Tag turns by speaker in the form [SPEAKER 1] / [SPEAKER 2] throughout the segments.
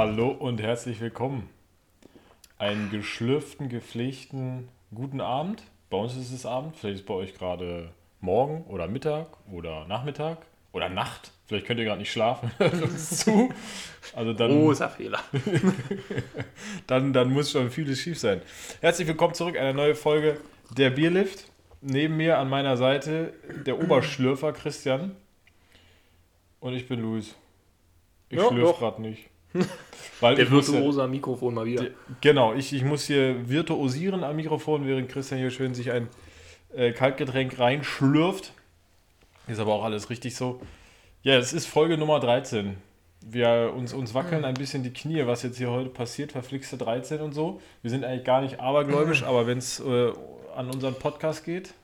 [SPEAKER 1] Hallo und herzlich willkommen. Einen geschlürften, gepflegten guten Abend. Bei uns ist es Abend, vielleicht ist es bei euch gerade Morgen oder Mittag oder Nachmittag oder Nacht. Vielleicht könnt ihr gerade nicht schlafen. zu. Also dann,
[SPEAKER 2] Großer Fehler.
[SPEAKER 1] dann, dann muss schon vieles schief sein. Herzlich willkommen zurück, eine neue Folge der Bierlift. Neben mir an meiner Seite der Oberschlürfer Christian. Und ich bin Luis. Ich
[SPEAKER 2] Ja,
[SPEAKER 1] schlürf
[SPEAKER 2] doch.
[SPEAKER 1] gerade nicht. Weil
[SPEAKER 2] Der virtuose am Mikrofon mal wieder.
[SPEAKER 1] Genau, ich, ich muss hier virtuosieren am Mikrofon, während Christian hier schön sich ein äh, Kaltgetränk reinschlürft. Ist aber auch alles richtig so. Ja, es ist Folge Nummer 13. Wir uns, uns wackeln ein bisschen die Knie, was jetzt hier heute passiert, verflixte 13 und so. Wir sind eigentlich gar nicht abergläubisch, aber wenn es äh, an unseren Podcast geht,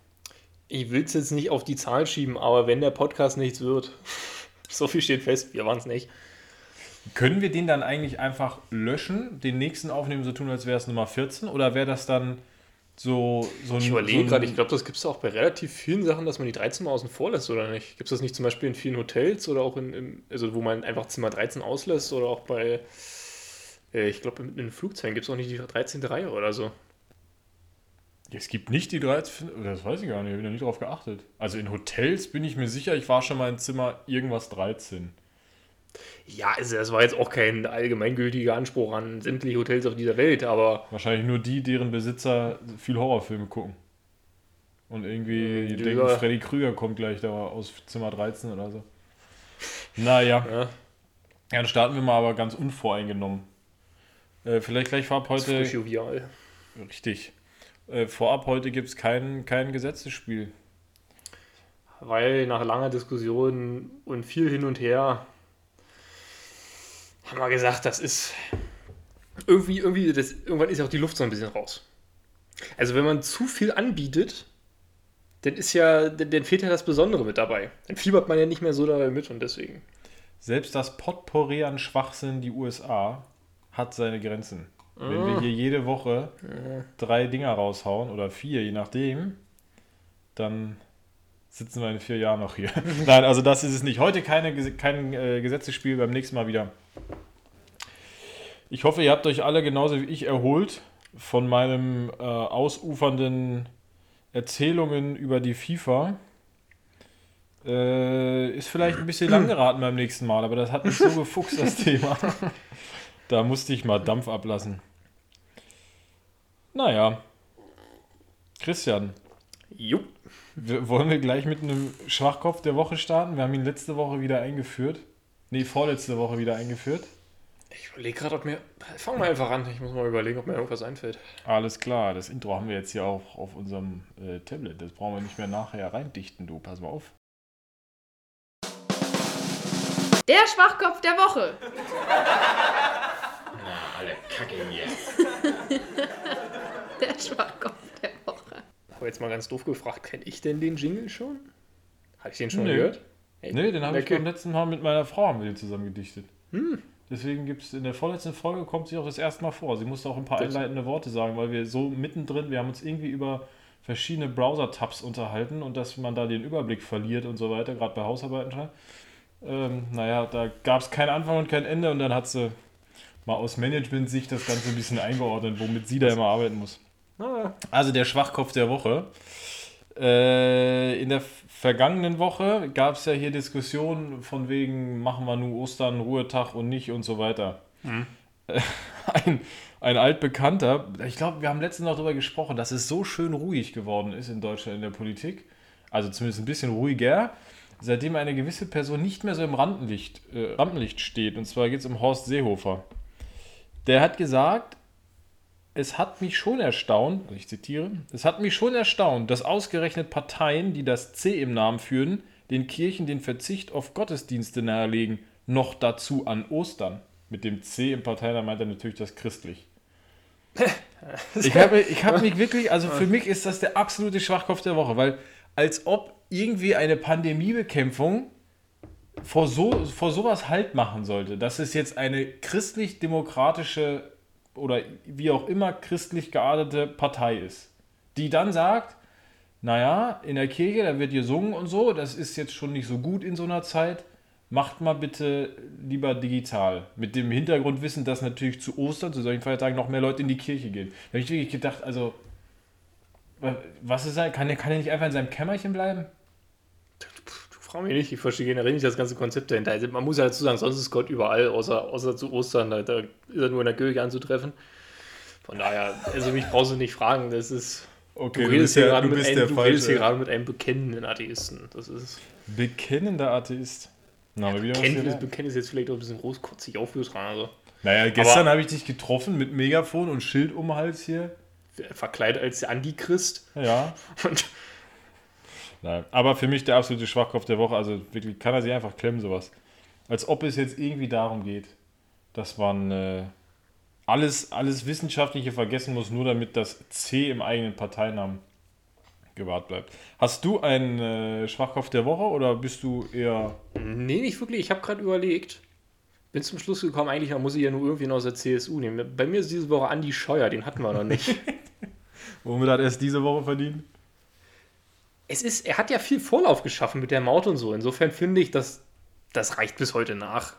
[SPEAKER 2] Ich will es jetzt nicht auf die Zahl schieben, aber wenn der Podcast nichts wird, so viel steht fest, wir waren es nicht.
[SPEAKER 1] Können wir den dann eigentlich einfach löschen, den nächsten aufnehmen, so tun, als wäre es Nummer 14? Oder wäre das dann so, so.
[SPEAKER 2] Ich
[SPEAKER 1] so
[SPEAKER 2] überlege
[SPEAKER 1] ein-
[SPEAKER 2] gerade, ich glaube, das gibt es auch bei relativ vielen Sachen, dass man die 13 mal außen vor lässt, oder nicht? Gibt es das nicht zum Beispiel in vielen Hotels oder auch in, in also wo man einfach Zimmer 13 auslässt oder auch bei, äh, ich glaube, in, in Flugzeugen gibt es auch nicht die 13. Reihe oder so.
[SPEAKER 1] Es gibt nicht die 13, das weiß ich gar nicht, ich habe da nicht drauf geachtet. Also in Hotels bin ich mir sicher, ich war schon mal in Zimmer irgendwas 13.
[SPEAKER 2] Ja, also das war jetzt auch kein allgemeingültiger Anspruch an sämtliche Hotels auf dieser Welt, aber
[SPEAKER 1] Wahrscheinlich nur die, deren Besitzer viel Horrorfilme gucken. Und irgendwie
[SPEAKER 2] Ja.
[SPEAKER 1] denken, Freddy Krüger kommt gleich da aus Zimmer 13 oder so. Naja,
[SPEAKER 2] ja,
[SPEAKER 1] ja, dann starten wir mal aber ganz unvoreingenommen. Äh, vielleicht gleich vorab
[SPEAKER 2] das ist
[SPEAKER 1] heute.
[SPEAKER 2] jovial.
[SPEAKER 1] Richtig. Äh, vorab heute gibt es kein, kein Gesetzesspiel.
[SPEAKER 2] Weil nach langer Diskussion und viel hin und her haben wir gesagt, das ist irgendwie, irgendwie, das, irgendwann ist ja auch die Luft so ein bisschen raus. Also wenn man zu viel anbietet, dann ist ja, dann, dann fehlt ja das Besondere mit dabei. Dann fiebert man ja nicht mehr so dabei mit und deswegen.
[SPEAKER 1] Selbst das Potpourri an Schwachsinn, die USA, hat seine Grenzen. Wenn
[SPEAKER 2] Ah.
[SPEAKER 1] wir hier jede Woche drei Dinger raushauen oder vier, je nachdem, dann sitzen wir in vier Jahren noch hier. Nein, also das ist es nicht. Heute keine, kein äh, Gesetzesspiel, beim nächsten Mal wieder. Ich hoffe, ihr habt euch alle genauso wie ich erholt von meinem äh, ausufernden Erzählungen über die FIFA. Äh, ist vielleicht ein bisschen lang geraten beim nächsten Mal, aber das hat mich so gefuchst, das Thema. Da musste ich mal Dampf ablassen. Naja. Christian,
[SPEAKER 2] Jupp.
[SPEAKER 1] Wir, wollen wir gleich mit einem Schwachkopf der Woche starten? Wir haben ihn letzte Woche wieder eingeführt. Nee, vorletzte Woche wieder eingeführt.
[SPEAKER 2] Ich überlege gerade, ob mir. Fangen wir einfach an. Ich muss mal überlegen, ob mir irgendwas einfällt.
[SPEAKER 1] Alles klar, das Intro haben wir jetzt hier auch auf unserem äh, Tablet. Das brauchen wir nicht mehr nachher reindichten, du. Pass mal auf.
[SPEAKER 3] Der Schwachkopf der Woche.
[SPEAKER 2] Alle Kacke hier.
[SPEAKER 3] Der Schwachkopf.
[SPEAKER 2] Aber jetzt mal ganz doof gefragt, kenne ich denn den Jingle schon? Hatte ich den schon
[SPEAKER 1] Nö.
[SPEAKER 2] gehört? Ey,
[SPEAKER 1] Nee, den habe ich beim letzten Mal mit meiner Frau haben wir den zusammen gedichtet. Deswegen gibt es in der vorletzten Folge kommt sie auch das erste Mal vor. Sie musste auch ein paar
[SPEAKER 2] Das-
[SPEAKER 1] einleitende Worte sagen, weil wir so mittendrin, wir haben uns irgendwie über verschiedene Browser-Tabs unterhalten und dass man da den Überblick verliert und so weiter, gerade bei Hausarbeiten schon. Ähm, naja, da gab es keinen Anfang und kein Ende und dann hat sie mal aus Management-Sicht das Ganze ein bisschen eingeordnet, womit sie da immer arbeiten muss.
[SPEAKER 2] Ah,
[SPEAKER 1] Also der Schwachkopf der Woche. Äh, in der vergangenen Woche gab es ja hier Diskussionen von wegen, machen wir nur Ostern, Ruhetag und nicht und so weiter. Äh, Ein, ein altbekannter, ich glaube, wir haben letztens noch darüber gesprochen, dass es so schön ruhig geworden ist in Deutschland in der Politik. Also zumindest ein bisschen ruhiger, seitdem eine gewisse Person nicht mehr so im Rampenlicht, äh, Rampenlicht steht. Und zwar geht es um Horst Seehofer. Der hat gesagt, es hat mich schon erstaunt, ich zitiere, es hat mich schon erstaunt, dass ausgerechnet Parteien, die das C im Namen führen, den Kirchen den Verzicht auf Gottesdienste nahelegen, noch dazu an Ostern. Mit dem C im Parteinamen meint er natürlich das christlich. Ich habe, ich habe mich wirklich, also für mich ist das der absolute Schwachkopf der Woche, weil als ob irgendwie eine Pandemiebekämpfung vor, so, vor sowas Halt machen sollte, dass es jetzt eine christlich-demokratische oder wie auch immer christlich geartete Partei ist, die dann sagt, naja, in der Kirche, da wird gesungen und so, das ist jetzt schon nicht so gut in so einer Zeit, macht mal bitte lieber digital. Mit dem Hintergrundwissen, dass natürlich zu Ostern, zu solchen Feiertagen, noch mehr Leute in die Kirche gehen. Da habe ich wirklich gedacht, also, was ist er? Kann kann er nicht einfach in seinem Kämmerchen bleiben?
[SPEAKER 2] Du frag mich nicht, ich verstehe generell nicht das ganze Konzept dahinter. Also man muss ja dazu sagen, sonst ist Gott überall, außer, außer zu Ostern. Da, da ist er nur in der Kirche anzutreffen. Von daher, also mich brauchst du nicht fragen, das ist.
[SPEAKER 1] Okay,
[SPEAKER 2] du redest, hier, gerade mit einem, du redest hier gerade mit einem bekennenden Atheisten. Das ist.
[SPEAKER 1] Bekennender Atheist.
[SPEAKER 2] Na, wieder Bekenntnis, Bekenntnis ist jetzt vielleicht auch ein bisschen großkotzig aufgetragen. Also.
[SPEAKER 1] Naja, gestern habe ich dich getroffen mit Megafon und Schild um den Hals hier.
[SPEAKER 2] Verkleidet als der Antichrist.
[SPEAKER 1] Ja. Und Nein, aber für mich der absolute Schwachkopf der Woche. Also wirklich, kann er sich einfach klemmen, sowas. Als ob es jetzt irgendwie darum geht, dass man äh, alles, alles Wissenschaftliche vergessen muss, nur damit das C im eigenen Parteinamen gewahrt bleibt. Hast du einen äh, Schwachkopf der Woche oder bist du eher.
[SPEAKER 2] Nee, nicht wirklich. Ich habe gerade überlegt. Bin zum Schluss gekommen, eigentlich muss ich ja nur irgendwie aus der CSU nehmen. Bei mir ist diese Woche Andi Scheuer, den hatten wir noch nicht.
[SPEAKER 1] Womit hat er es diese Woche verdient?
[SPEAKER 2] Es ist, er hat ja viel Vorlauf geschaffen mit der Maut und so. Insofern finde ich, dass das reicht bis heute nach.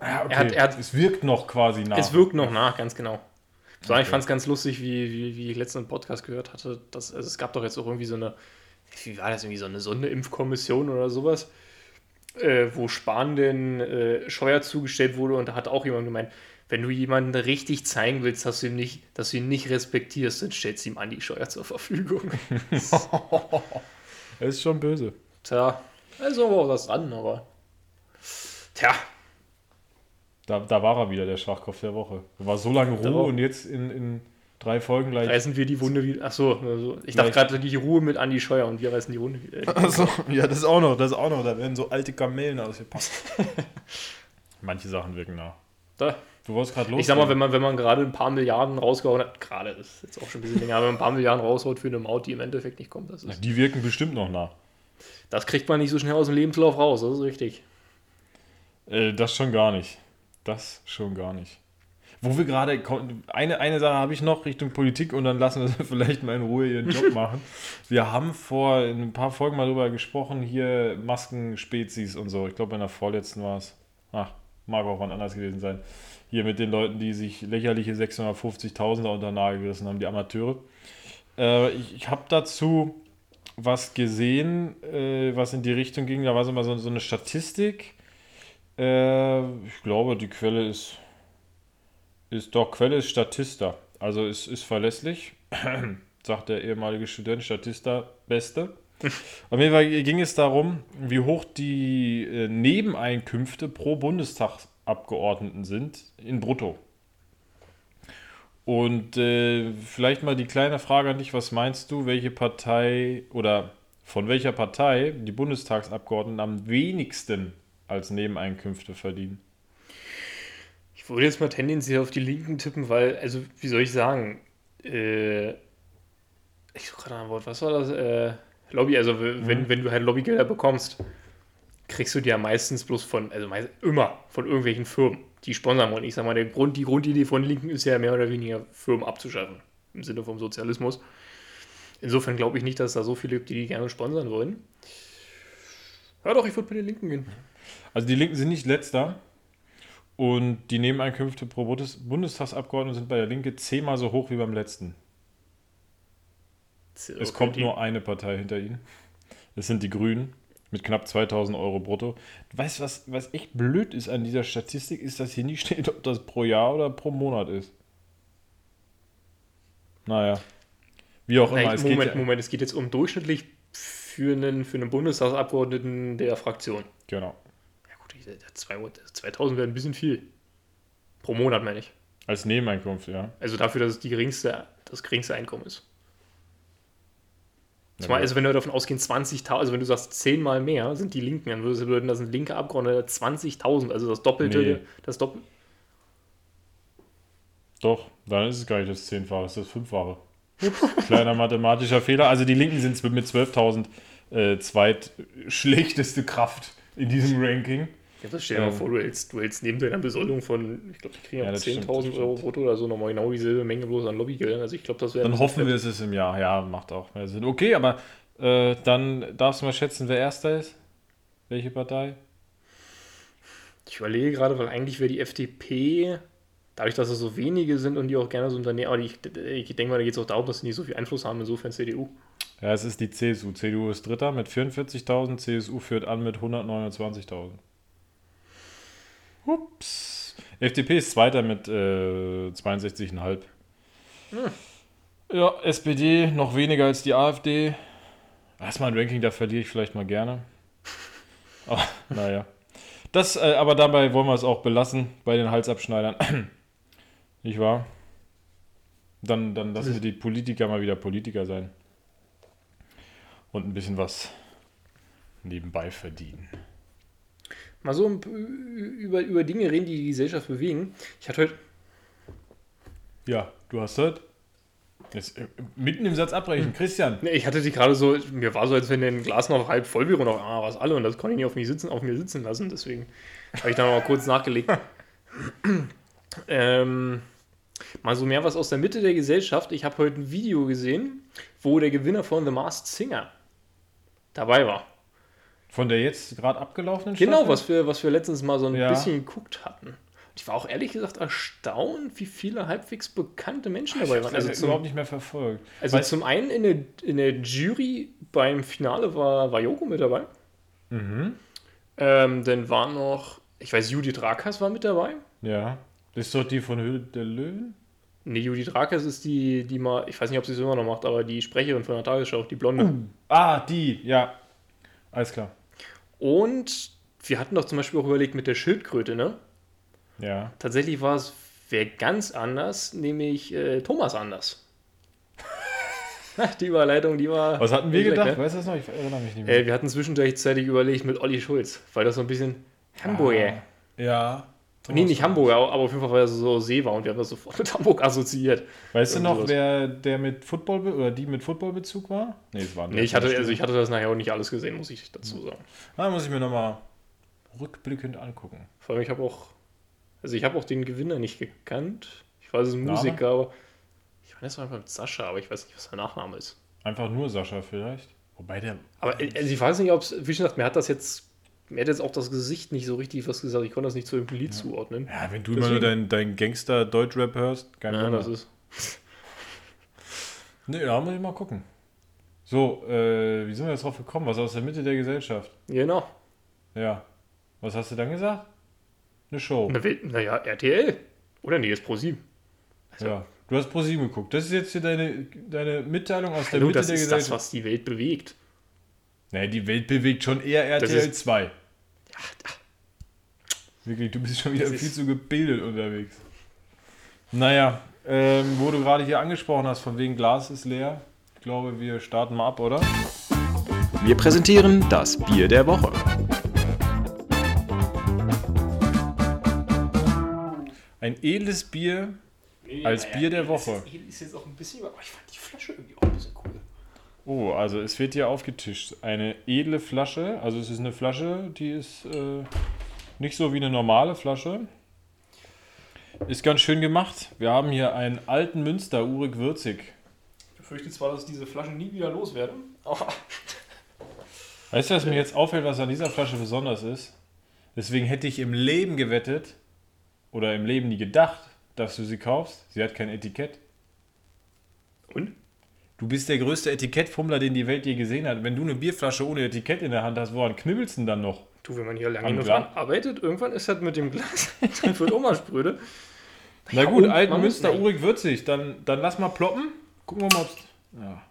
[SPEAKER 1] Ja, okay. er hat, er hat, es wirkt noch quasi
[SPEAKER 2] nach. Es wirkt noch nach, ganz genau. So, okay. Ich fand es ganz lustig, wie, wie, wie ich letztens Podcast gehört hatte. Dass, also es gab doch jetzt auch irgendwie so eine, wie war das, irgendwie so eine Sonderimpfkommission oder sowas, äh, wo Spahn den äh, Scheuer zugestellt wurde und da hat auch jemand gemeint, wenn du jemanden richtig zeigen willst, dass du ihn nicht, dass du ihn nicht respektierst, dann stellst du ihm an die Scheuer zur Verfügung.
[SPEAKER 1] das ist schon böse.
[SPEAKER 2] Tja, also war was dran, aber. Tja,
[SPEAKER 1] da, da war er wieder, der Schwachkopf der Woche. War so lange Ruhe und jetzt in, in drei Folgen gleich.
[SPEAKER 2] Reißen wir die Wunde wieder. Achso, also ich dachte gerade die Ruhe mit Andi Scheuer und wir reißen die Wunde wieder.
[SPEAKER 1] Achso, ja, das ist auch noch, das ist auch noch. Da werden so alte Kamellen ausgepackt. Manche Sachen wirken nach.
[SPEAKER 2] Da.
[SPEAKER 1] Du wolltest gerade los.
[SPEAKER 2] Ich sag mal, wenn man, wenn man gerade ein paar Milliarden rausgehauen hat, gerade, ist jetzt auch schon ein bisschen länger, aber wenn man ein paar Milliarden raushaut für eine Maut, die im Endeffekt nicht kommt, das ist.
[SPEAKER 1] Die wirken bestimmt noch nach.
[SPEAKER 2] Das kriegt man nicht so schnell aus dem Lebenslauf raus, das ist richtig.
[SPEAKER 1] Äh, das schon gar nicht. Das schon gar nicht. Wo wir gerade, eine, eine Sache habe ich noch Richtung Politik und dann lassen wir sie vielleicht mal in Ruhe ihren Job machen. Wir haben vor ein paar Folgen mal darüber gesprochen, hier Maskenspezies und so. Ich glaube, in der vorletzten war es. Ach, mag auch wann anders gewesen sein. Hier mit den Leuten, die sich lächerliche 650.000er unter Nagel gerissen haben, die Amateure. Äh, ich ich habe dazu was gesehen, äh, was in die Richtung ging. Da war so mal so, so eine Statistik äh, ich glaube, die Quelle ist, ist doch, Quelle ist Statista. Also es ist verlässlich, sagt der ehemalige Student, Statista, beste. Auf jeden Fall ging es darum, wie hoch die äh, Nebeneinkünfte pro Bundestagsabgeordneten sind in Brutto. Und äh, vielleicht mal die kleine Frage an dich, was meinst du, welche Partei oder von welcher Partei die Bundestagsabgeordneten am wenigsten als Nebeneinkünfte verdienen.
[SPEAKER 2] Ich würde jetzt mal tendenziell auf die Linken tippen, weil, also, wie soll ich sagen, äh, ich suche gerade ein Wort, was war das? Äh, Lobby, also wenn, mhm. wenn du halt Lobbygelder bekommst, kriegst du die ja meistens bloß von, also meist, immer von irgendwelchen Firmen, die sponsern wollen. Ich sag mal, der Grund, die Grundidee von Linken ist ja mehr oder weniger Firmen abzuschaffen, im Sinne vom Sozialismus. Insofern glaube ich nicht, dass es da so viele gibt, die die gerne sponsern wollen. Ja doch, ich würde mit den Linken gehen.
[SPEAKER 1] Also die Linken sind nicht letzter. Und die Nebeneinkünfte pro Bundestagsabgeordneten sind bei der Linke zehnmal so hoch wie beim letzten. Okay. Es kommt nur eine Partei hinter ihnen. Das sind die Grünen mit knapp 2000 Euro brutto. Du weißt, was, was echt blöd ist an dieser Statistik, ist, dass hier nicht steht, ob das pro Jahr oder pro Monat ist. Naja. Wie auch immer.
[SPEAKER 2] Es Moment, ja Moment, es geht jetzt um durchschnittlich für einen, für einen Bundestagsabgeordneten der Fraktion.
[SPEAKER 1] Genau.
[SPEAKER 2] 2000 wäre ein bisschen viel. Pro Monat, meine ich.
[SPEAKER 1] Als Nebeneinkunft, ja.
[SPEAKER 2] Also dafür, dass es die geringste, das geringste Einkommen ist. Ja, Zumal, also wenn wir davon ausgehen, 20.000, also wenn du sagst 10 mal mehr sind die Linken, dann würde bedeuten, das sind linke Abgeordnete 20.000, also das Doppelte, nee. das Doppel
[SPEAKER 1] Doch, dann ist es gar nicht das Zehnfache, das ist das Fünffache. Kleiner mathematischer Fehler. Also die Linken sind mit 12.000 äh, zweitschlechteste Kraft in diesem Ranking.
[SPEAKER 2] Ja, das stell dir ähm, mal vor, du hältst, du hältst neben deiner Besoldung von, ich glaube, die kriegen ja, 10.000 Euro brutto oder so nochmal genau dieselbe Menge bloß an Lobbygeldern. Also ich glaube, das wäre.
[SPEAKER 1] Dann hoffen wir, es ist im Jahr. Ja, macht auch mehr Sinn. Okay, aber äh, dann darfst du mal schätzen, wer Erster ist. Welche Partei?
[SPEAKER 2] Ich überlege gerade, weil eigentlich wäre die FDP, dadurch, dass es so wenige sind und die auch gerne so Unternehmen, aber ich, ich denke mal, da geht es auch darum, dass sie nicht so viel Einfluss haben, insofern CDU.
[SPEAKER 1] Ja, es ist die CSU. CDU ist Dritter mit 44.000, CSU führt an mit 129.000. Ups. FDP ist Zweiter mit äh, 62,5. Ja, SPD noch weniger als die AfD. Das ist mal ein Ranking, da verliere ich vielleicht mal gerne. Aber, naja. Das, äh, aber dabei wollen wir es auch belassen bei den Halsabschneidern. Nicht wahr? Dann, dann lassen wir die Politiker mal wieder Politiker sein. Und ein bisschen was nebenbei verdienen.
[SPEAKER 2] Mal so über, über Dinge reden, die die Gesellschaft bewegen. Ich hatte heute,
[SPEAKER 1] Ja, du hast das. Jetzt äh, mitten im Satz abbrechen. Christian.
[SPEAKER 2] nee, ich hatte die gerade so, mir war so, als wenn ein Glas noch halb voll wäre und noch ah, was alle und das konnte ich nicht auf, mich sitzen, auf mir sitzen lassen, deswegen habe ich da mal kurz nachgelegt. ähm, mal so mehr was aus der Mitte der Gesellschaft. Ich habe heute ein Video gesehen, wo der Gewinner von The Masked Singer dabei war.
[SPEAKER 1] Von der jetzt gerade abgelaufenen
[SPEAKER 2] Genau,
[SPEAKER 1] Staffel?
[SPEAKER 2] was wir, was wir letztens mal so ein
[SPEAKER 1] Ja.
[SPEAKER 2] bisschen geguckt hatten. Ich war auch ehrlich gesagt erstaunt, wie viele halbwegs bekannte Menschen
[SPEAKER 1] Ich
[SPEAKER 2] dabei waren.
[SPEAKER 1] also
[SPEAKER 2] zum,
[SPEAKER 1] überhaupt nicht mehr verfolgt.
[SPEAKER 2] also
[SPEAKER 1] Weißt-
[SPEAKER 2] zum einen in der, in der Jury beim Finale war, war Joko mit dabei.
[SPEAKER 1] Mhm.
[SPEAKER 2] Ähm, dann war noch, ich weiß, Judith Rakas war mit dabei.
[SPEAKER 1] Ja. Das ist doch die von Höhle der Löwen?
[SPEAKER 2] Nee, Judith Rakas ist die, die mal, ich weiß nicht, ob sie es immer noch macht, aber die Sprecherin von der Tagesschau, die Blonde.
[SPEAKER 1] Ah, die, ja. Alles klar.
[SPEAKER 2] Und wir hatten doch zum Beispiel auch überlegt mit der Schildkröte, ne?
[SPEAKER 1] Ja.
[SPEAKER 2] Tatsächlich war es wer ganz anders, nämlich äh, Thomas anders. die Überleitung, die war.
[SPEAKER 1] Was hatten wir gedacht?
[SPEAKER 2] ne?
[SPEAKER 1] Weißt du das noch? Ich erinnere mich nicht mehr.
[SPEAKER 2] äh, wir hatten zwischenzeitlich überlegt mit Olli Schulz, weil das so ein bisschen Hamburger.
[SPEAKER 1] Ah, ja.
[SPEAKER 2] Nee, nicht Hamburger, aber auf jeden Fall, weil er so See war und wir haben das sofort mit Hamburg assoziiert.
[SPEAKER 1] Weißt du noch,
[SPEAKER 2] sowas.
[SPEAKER 1] wer der mit Football oder die mit Footballbezug war? Nee, es war
[SPEAKER 2] Nee, ich hatte, also ich hatte das nachher auch nicht alles gesehen, muss ich dazu sagen.
[SPEAKER 1] Ah, muss ich mir nochmal rückblickend angucken.
[SPEAKER 2] Vor allem, ich habe auch, also ich habe auch den Gewinner nicht gekannt. Ich weiß, es ist ein? Musiker, aber ich meine, es war einfach mit Sascha, aber ich weiß nicht, was sein Nachname ist.
[SPEAKER 1] Einfach nur Sascha vielleicht. Wobei der.
[SPEAKER 2] Aber äh, also ich weiß nicht, ob es, wie schon gesagt, mir hat das jetzt, mir hat jetzt auch das Gesicht nicht so richtig was gesagt. Ich konnte das nicht zu irgendeinem Lied zuordnen.
[SPEAKER 1] Ja, wenn du immer nur
[SPEAKER 2] Deswegen-
[SPEAKER 1] dein, Gangster-Deutschrap hörst, kein
[SPEAKER 2] Ja,
[SPEAKER 1] Wunder.
[SPEAKER 2] das ist.
[SPEAKER 1] Nee, da muss ich mal gucken. So, äh, wie sind wir jetzt drauf gekommen? Was aus der Mitte der Gesellschaft?
[SPEAKER 2] Genau.
[SPEAKER 1] Ja. Was hast du dann gesagt? Eine Show.
[SPEAKER 2] Na, Naja, RTL. Oder nee, ist Pro 7.
[SPEAKER 1] Ja. Du hast ProSieben geguckt. Das ist jetzt hier deine, deine Mitteilung aus der
[SPEAKER 2] Hallo,
[SPEAKER 1] Mitte
[SPEAKER 2] das
[SPEAKER 1] der
[SPEAKER 2] ist das,
[SPEAKER 1] Gesellschaft.
[SPEAKER 2] was die Welt bewegt.
[SPEAKER 1] Nee, die Welt bewegt schon eher RTL
[SPEAKER 2] ist-
[SPEAKER 1] 2. Wirklich, du bist schon wieder viel zu gebildet unterwegs. Naja, ähm, wo du gerade hier angesprochen hast, von wegen Glas ist leer. Ich glaube, wir starten mal ab, oder?
[SPEAKER 4] Wir präsentieren das Bier der Woche.
[SPEAKER 1] Ein edles Bier als Bier der Woche.
[SPEAKER 2] Ist, ist jetzt auch ein bisschen, aber ich fand die Flasche irgendwie auch ein bisschen cool.
[SPEAKER 1] Oh, also es wird hier aufgetischt. Eine edle Flasche. Also es ist eine Flasche, die ist äh, nicht so wie eine normale Flasche. Ist ganz schön gemacht. Wir haben hier einen alten Münster, urig würzig.
[SPEAKER 2] Ich befürchte zwar, dass ich diese Flaschen nie wieder loswerde, aber
[SPEAKER 1] Weißt du, was mir jetzt auffällt, was an dieser Flasche besonders ist? Deswegen hätte ich im Leben gewettet oder im Leben nie gedacht, dass du sie kaufst. Sie hat kein Etikett.
[SPEAKER 2] Und?
[SPEAKER 1] Du bist der größte Etikettfummler, den die Welt je gesehen hat. Wenn du eine Bierflasche ohne Etikett in der Hand hast, woran knibbelst du denn dann noch?
[SPEAKER 2] Du, wenn man hier lange
[SPEAKER 1] Am
[SPEAKER 2] genug dran arbeitet, irgendwann ist das mit dem Glas, dann wird Oma spröde.
[SPEAKER 1] Na
[SPEAKER 2] Ja,
[SPEAKER 1] gut, alten Münster, urig würzig. Dann, dann lass mal ploppen. Gucken wir mal, ob's. Ja.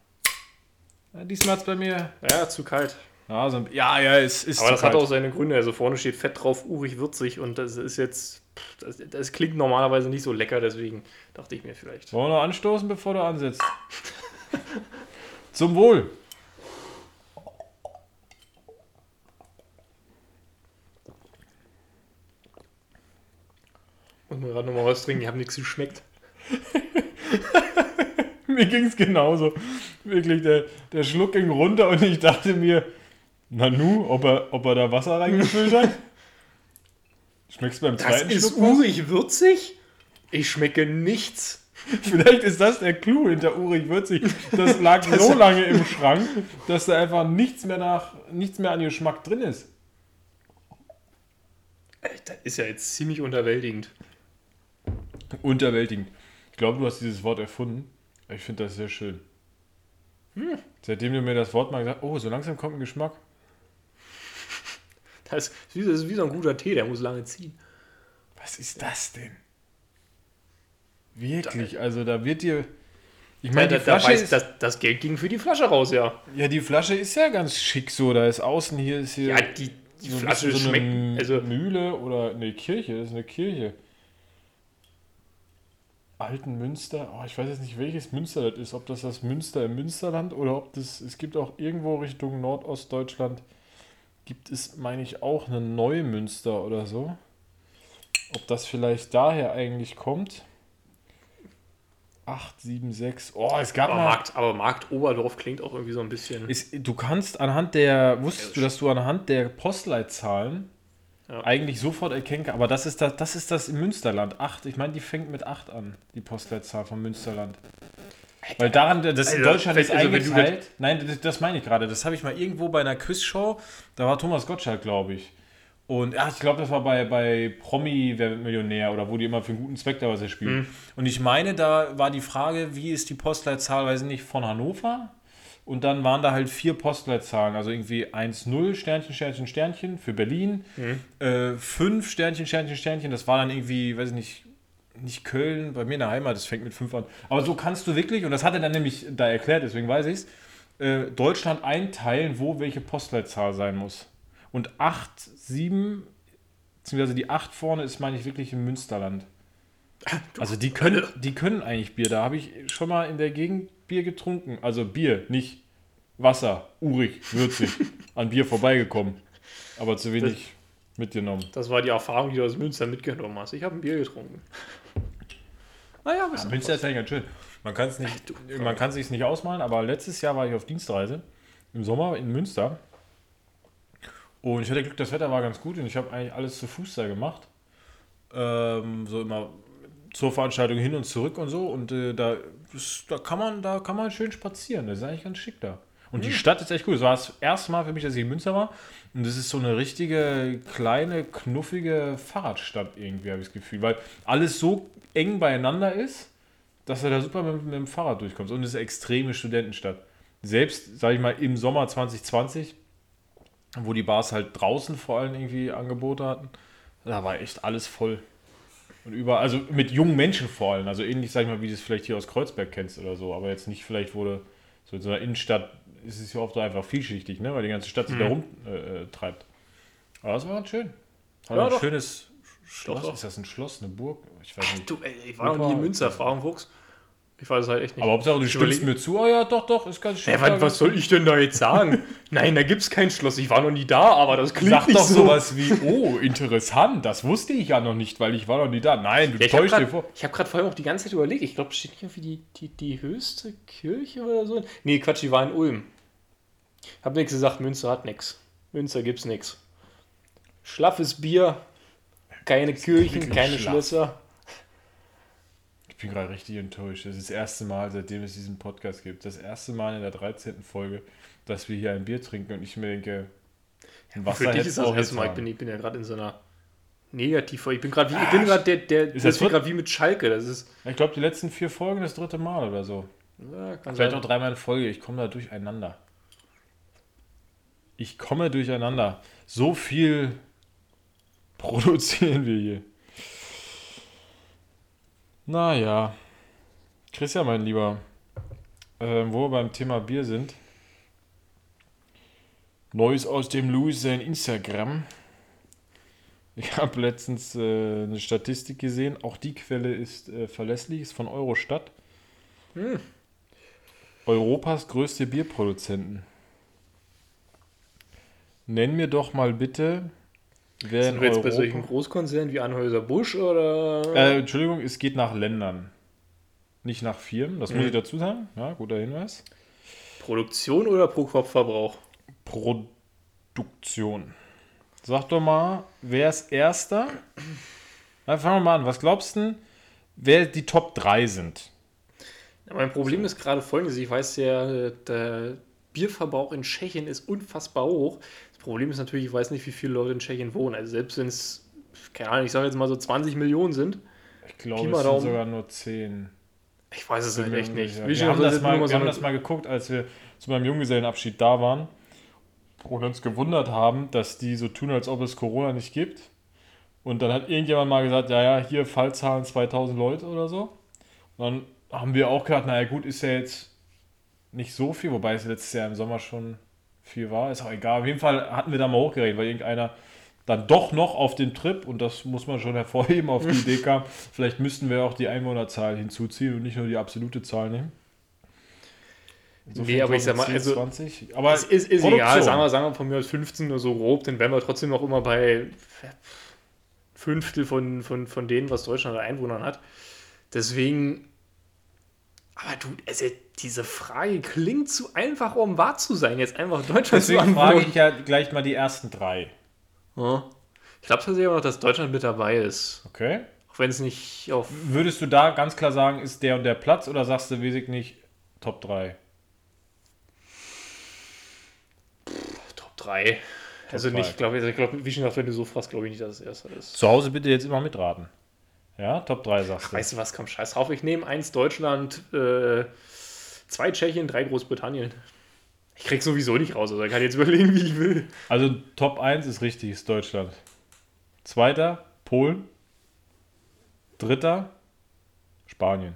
[SPEAKER 1] ja diesmal hat's bei mir.
[SPEAKER 2] Ja, zu kalt.
[SPEAKER 1] Ja, so ein, ja, ja, es ist.
[SPEAKER 2] Aber das hat
[SPEAKER 1] kalt.
[SPEAKER 2] auch seine Gründe. Also vorne steht Fett drauf, urig, würzig und das ist jetzt, das, das klingt normalerweise nicht so lecker, deswegen dachte ich mir vielleicht.
[SPEAKER 1] Wollen wir noch anstoßen, bevor du ansetzt? Zum Wohl.
[SPEAKER 2] Muss man gerade nochmal was trinken, ich habe nichts geschmeckt.
[SPEAKER 1] Mir ging's genauso. Wirklich, der, der Schluck ging runter und ich dachte mir, Nanu, ob er, ob er da Wasser reingefüllt hat? Schmeckst du beim
[SPEAKER 2] Das
[SPEAKER 1] zweiten
[SPEAKER 2] ist
[SPEAKER 1] Schluck was?
[SPEAKER 2] urig würzig? Ich schmecke nichts.
[SPEAKER 1] Vielleicht ist das der Clou hinter urig würzig. Das lag so lange im Schrank, dass da einfach nichts mehr nach, nichts mehr an Geschmack drin ist.
[SPEAKER 2] Das ist ja jetzt ziemlich unterwältigend.
[SPEAKER 1] Unterwältigend. Ich glaube, du hast dieses Wort erfunden. Ich finde das sehr schön. Seitdem du mir das Wort mal gesagt hast, oh, so langsam kommt ein Geschmack.
[SPEAKER 2] Das ist, wie, das ist wie so ein guter Tee, der muss lange ziehen.
[SPEAKER 1] Was ist das denn? Wirklich, also da wird dir. Ich meine,
[SPEAKER 2] da, da weiß,
[SPEAKER 1] ist,
[SPEAKER 2] das, das Geld ging für die Flasche raus, ja.
[SPEAKER 1] ja, die Flasche ist ja ganz schick so. Da ist außen hier ist hier
[SPEAKER 2] Ja, die, die
[SPEAKER 1] so
[SPEAKER 2] Flasche
[SPEAKER 1] so eine
[SPEAKER 2] schmeckt. Also,
[SPEAKER 1] Mühle oder eine Kirche. Das ist eine Kirche. Alten Münster. Oh, ich weiß jetzt nicht, welches Münster das ist. Ob das das Münster im Münsterland oder ob das. Es gibt auch irgendwo Richtung Nordostdeutschland. Gibt es, meine ich, auch eine Neumünster oder so. Ob das vielleicht daher eigentlich kommt. 876. Oh, es gab
[SPEAKER 2] aber,
[SPEAKER 1] mal.
[SPEAKER 2] Markt, aber Markt Oberdorf klingt auch irgendwie so ein bisschen.
[SPEAKER 1] Ist, du kannst anhand der, wusstest du, dass du anhand der Postleitzahlen
[SPEAKER 2] Ja.
[SPEAKER 1] eigentlich sofort erkennen kannst, aber das ist das, das ist das im Münsterland. 8, ich meine, die fängt mit 8 an, die Postleitzahl vom Münsterland. Weil daran, das in
[SPEAKER 2] Also,
[SPEAKER 1] Deutschland ist
[SPEAKER 2] also,
[SPEAKER 1] eingeteilt. Nein, das, das meine ich gerade. Das habe ich mal irgendwo bei einer Quizshow, da war Thomas Gottschalk, glaube ich. Und ja, ich glaube, das war bei, bei Promi, wer wird Millionär oder wo die immer für einen guten Zweck da was spielen.
[SPEAKER 2] Mhm.
[SPEAKER 1] Und ich meine, da war die Frage, wie ist die Postleitzahl, weiß ich nicht, von Hannover? Und dann waren da halt vier Postleitzahlen, also irgendwie 1-0, Sternchen, Sternchen, Sternchen für Berlin, äh, 5 Sternchen, Sternchen, Sternchen, das war dann irgendwie, weiß ich nicht, nicht Köln, bei mir in der Heimat, das fängt mit 5 an. Aber so kannst du wirklich, und das hat er dann nämlich da erklärt, deswegen weiß ich es, äh, Deutschland einteilen, wo welche Postleitzahl sein muss. Und 8, 7, beziehungsweise die 8 vorne ist, meine ich, wirklich im Münsterland. Also die können, die können eigentlich Bier. Da habe ich schon mal in der Gegend Bier getrunken. Also Bier, nicht Wasser, urig, würzig, an Bier vorbeigekommen. Aber zu wenig mitgenommen.
[SPEAKER 2] Das war die Erfahrung, die du aus Münster mitgenommen hast. Ich habe ein Bier getrunken. Naja, was
[SPEAKER 1] Münster ist ja ganz schön. Man kann es nicht, man kann sich nicht ausmalen, aber letztes Jahr war ich auf Dienstreise im Sommer in Münster. Und ich hatte Glück, das Wetter war ganz gut und ich habe eigentlich alles zu Fuß da gemacht. Ähm, so immer zur Veranstaltung hin und zurück und so. Und äh, da, da, kann man, da kann man schön spazieren. Das ist eigentlich ganz schick da. Und die Stadt ist echt cool. Das war das erste Mal für mich, dass ich in Münster war. Und das ist so eine richtige, kleine, knuffige Fahrradstadt irgendwie, habe ich das Gefühl. Weil alles so eng beieinander ist, dass du da super mit, mit dem Fahrrad durchkommst. Und es ist eine extreme Studentenstadt. Selbst, sage ich mal, im Sommer 2020, wo die Bars halt draußen vor allem irgendwie Angebote hatten, da war echt alles voll. Und überall, also mit jungen Menschen vor allem, also ähnlich, sag ich mal, wie du es vielleicht hier aus Kreuzberg kennst oder so, aber jetzt nicht vielleicht, du so in so einer Innenstadt ist es ja oft einfach vielschichtig, ne, weil die ganze Stadt sich da rumtreibt. Äh, treibt. aber das war ganz schön. Hat
[SPEAKER 2] Ja,
[SPEAKER 1] ein
[SPEAKER 2] doch.
[SPEAKER 1] schönes Schloss.
[SPEAKER 2] doch.
[SPEAKER 1] Ist das ein Schloss, eine Burg? Ich weiß nicht.
[SPEAKER 2] Du, ey, ich war noch nie in Münster, Frauenfuchs. Ich weiß es halt echt nicht.
[SPEAKER 1] Aber Hauptsache, du
[SPEAKER 2] Ich
[SPEAKER 1] stimmst mir zu. Oh ja, doch, doch, ist ganz schön.
[SPEAKER 2] Ey, was, was soll ich denn da jetzt sagen? Nein, da gibt's kein Schloss. Ich war noch nie da, aber das klingt
[SPEAKER 1] Sag
[SPEAKER 2] nicht
[SPEAKER 1] doch
[SPEAKER 2] so.
[SPEAKER 1] sowas wie, oh, interessant, das wusste ich ja noch nicht, weil ich war noch nie da. Nein, du
[SPEAKER 2] Ja, ich habe
[SPEAKER 1] täuschst dir vor.
[SPEAKER 2] gerade hab vorhin auch die ganze Zeit überlegt. Ich glaube, steht nicht irgendwie die, die, die höchste Kirche oder so? Nee, Quatsch, die war in Ulm. Hab nichts gesagt, Münster hat nix. Münster gibt's nix. Schlaffes Bier, keine Kirchen, keine
[SPEAKER 1] schlaff.
[SPEAKER 2] Schlösser.
[SPEAKER 1] Ich bin gerade richtig enttäuscht. Das ist das erste Mal, seitdem es diesen Podcast gibt, das erste Mal in der 13. Folge, dass wir hier ein Bier trinken und ich mir denke, ein Wasser
[SPEAKER 2] Für dich ist das
[SPEAKER 1] auch
[SPEAKER 2] erste Mal. Ich bin, ich bin ja gerade in so einer Negativ. Ich bin gerade wie, ich bin gerade der, der,
[SPEAKER 1] Ist
[SPEAKER 2] das
[SPEAKER 1] das
[SPEAKER 2] wie mit Schalke. Das ist.
[SPEAKER 1] Ich glaube, die letzten vier Folgen das dritte Mal oder so.
[SPEAKER 2] Ja,
[SPEAKER 1] Vielleicht
[SPEAKER 2] sein.
[SPEAKER 1] auch dreimal in Folge. Ich komme da durcheinander. Ich komme durcheinander. So viel produzieren wir hier. Naja. Christian, mein Lieber, ähm, wo wir beim Thema Bier sind. Neues aus dem Louis sein Instagram. Ich habe letztens äh, eine Statistik gesehen. Auch die Quelle ist äh, verlässlich, ist von Eurostat. Europas größte Bierproduzenten. Nenn mir doch mal bitte, wer
[SPEAKER 2] Sind
[SPEAKER 1] in
[SPEAKER 2] wir jetzt bei solchen. Großkonzernen wie Anhäuser Busch oder?
[SPEAKER 1] Äh, Entschuldigung, es geht nach Ländern. Nicht nach Firmen, das muss
[SPEAKER 2] Mhm.
[SPEAKER 1] ich dazu sagen. Ja, guter Hinweis.
[SPEAKER 2] Produktion oder pro Kopfverbrauch?
[SPEAKER 1] Produktion. Sag doch mal, wer ist Erster? Na, fangen wir mal an. Was glaubst du, wer die Top 3 sind?
[SPEAKER 2] Ja, mein Problem ist gerade folgendes. Ich weiß ja, der Bierverbrauch in Tschechien ist unfassbar hoch. Das Problem ist natürlich, ich weiß nicht, wie viele Leute in Tschechien wohnen. Also selbst wenn es keine Ahnung, ich sage jetzt mal so 20 Millionen sind.
[SPEAKER 1] Ich glaube, es sind sogar nur 10.
[SPEAKER 2] Ich weiß es halt echt nicht. Wie
[SPEAKER 1] Wir, haben
[SPEAKER 2] schon
[SPEAKER 1] das, mal, wir
[SPEAKER 2] so
[SPEAKER 1] haben das mal geguckt, als wir zu meinem Junggesellenabschied da waren und uns gewundert haben, dass die so tun, als ob es Corona nicht gibt. Und dann hat irgendjemand mal gesagt, ja, ja, hier Fallzahlen 2000 Leute oder so. Und dann haben wir auch gedacht, naja gut, ist ja jetzt nicht so viel, wobei es letztes Jahr im Sommer schon viel war, ist auch egal. Auf jeden Fall hatten wir da mal hochgerechnet, weil irgendeiner dann doch noch auf den Trip, und das muss man schon hervorheben, auf die Idee kam, vielleicht müssten wir auch die Einwohnerzahl hinzuziehen und nicht nur die absolute Zahl nehmen.
[SPEAKER 2] Nee, aber ich sag mal,
[SPEAKER 1] 10,
[SPEAKER 2] also-
[SPEAKER 1] 20. Aber
[SPEAKER 2] Es ist, ist egal, sagen wir, sagen wir von mir aus 15 oder so grob, dann wären wir trotzdem noch immer bei Fünftel von, von, von denen, was Deutschland an Einwohnern hat. Deswegen, aber du, also diese Frage klingt zu einfach, um wahr zu sein, jetzt einfach Deutschland zu
[SPEAKER 1] Deswegen frage
[SPEAKER 2] antworten.
[SPEAKER 1] ich ja gleich mal die ersten drei.
[SPEAKER 2] Ja. Ich glaube tatsächlich aber noch, dass Deutschland mit dabei ist.
[SPEAKER 1] Okay?
[SPEAKER 2] Auch wenn es nicht auf
[SPEAKER 1] Würdest du da ganz klar sagen, ist der und der Platz oder sagst du, weiß ich nicht, Top 3?
[SPEAKER 2] Top 3. Also
[SPEAKER 1] drei.
[SPEAKER 2] nicht, ich glaube, ich glaub, wie schon gesagt, wenn du so fragst, glaube ich nicht, dass es erster ist.
[SPEAKER 1] Zu Hause bitte jetzt immer mitraten. Ja, Top 3 sagst du.
[SPEAKER 2] Weißt du was, komm, scheiß drauf. Ich nehme eins Deutschland, äh, zwei Tschechien, drei Großbritannien. Ich krieg sowieso nicht raus, also ich kann jetzt überlegen, wie ich will.
[SPEAKER 1] Also Top 1 ist richtig, ist Deutschland. Zweiter, Polen. Dritter, Spanien.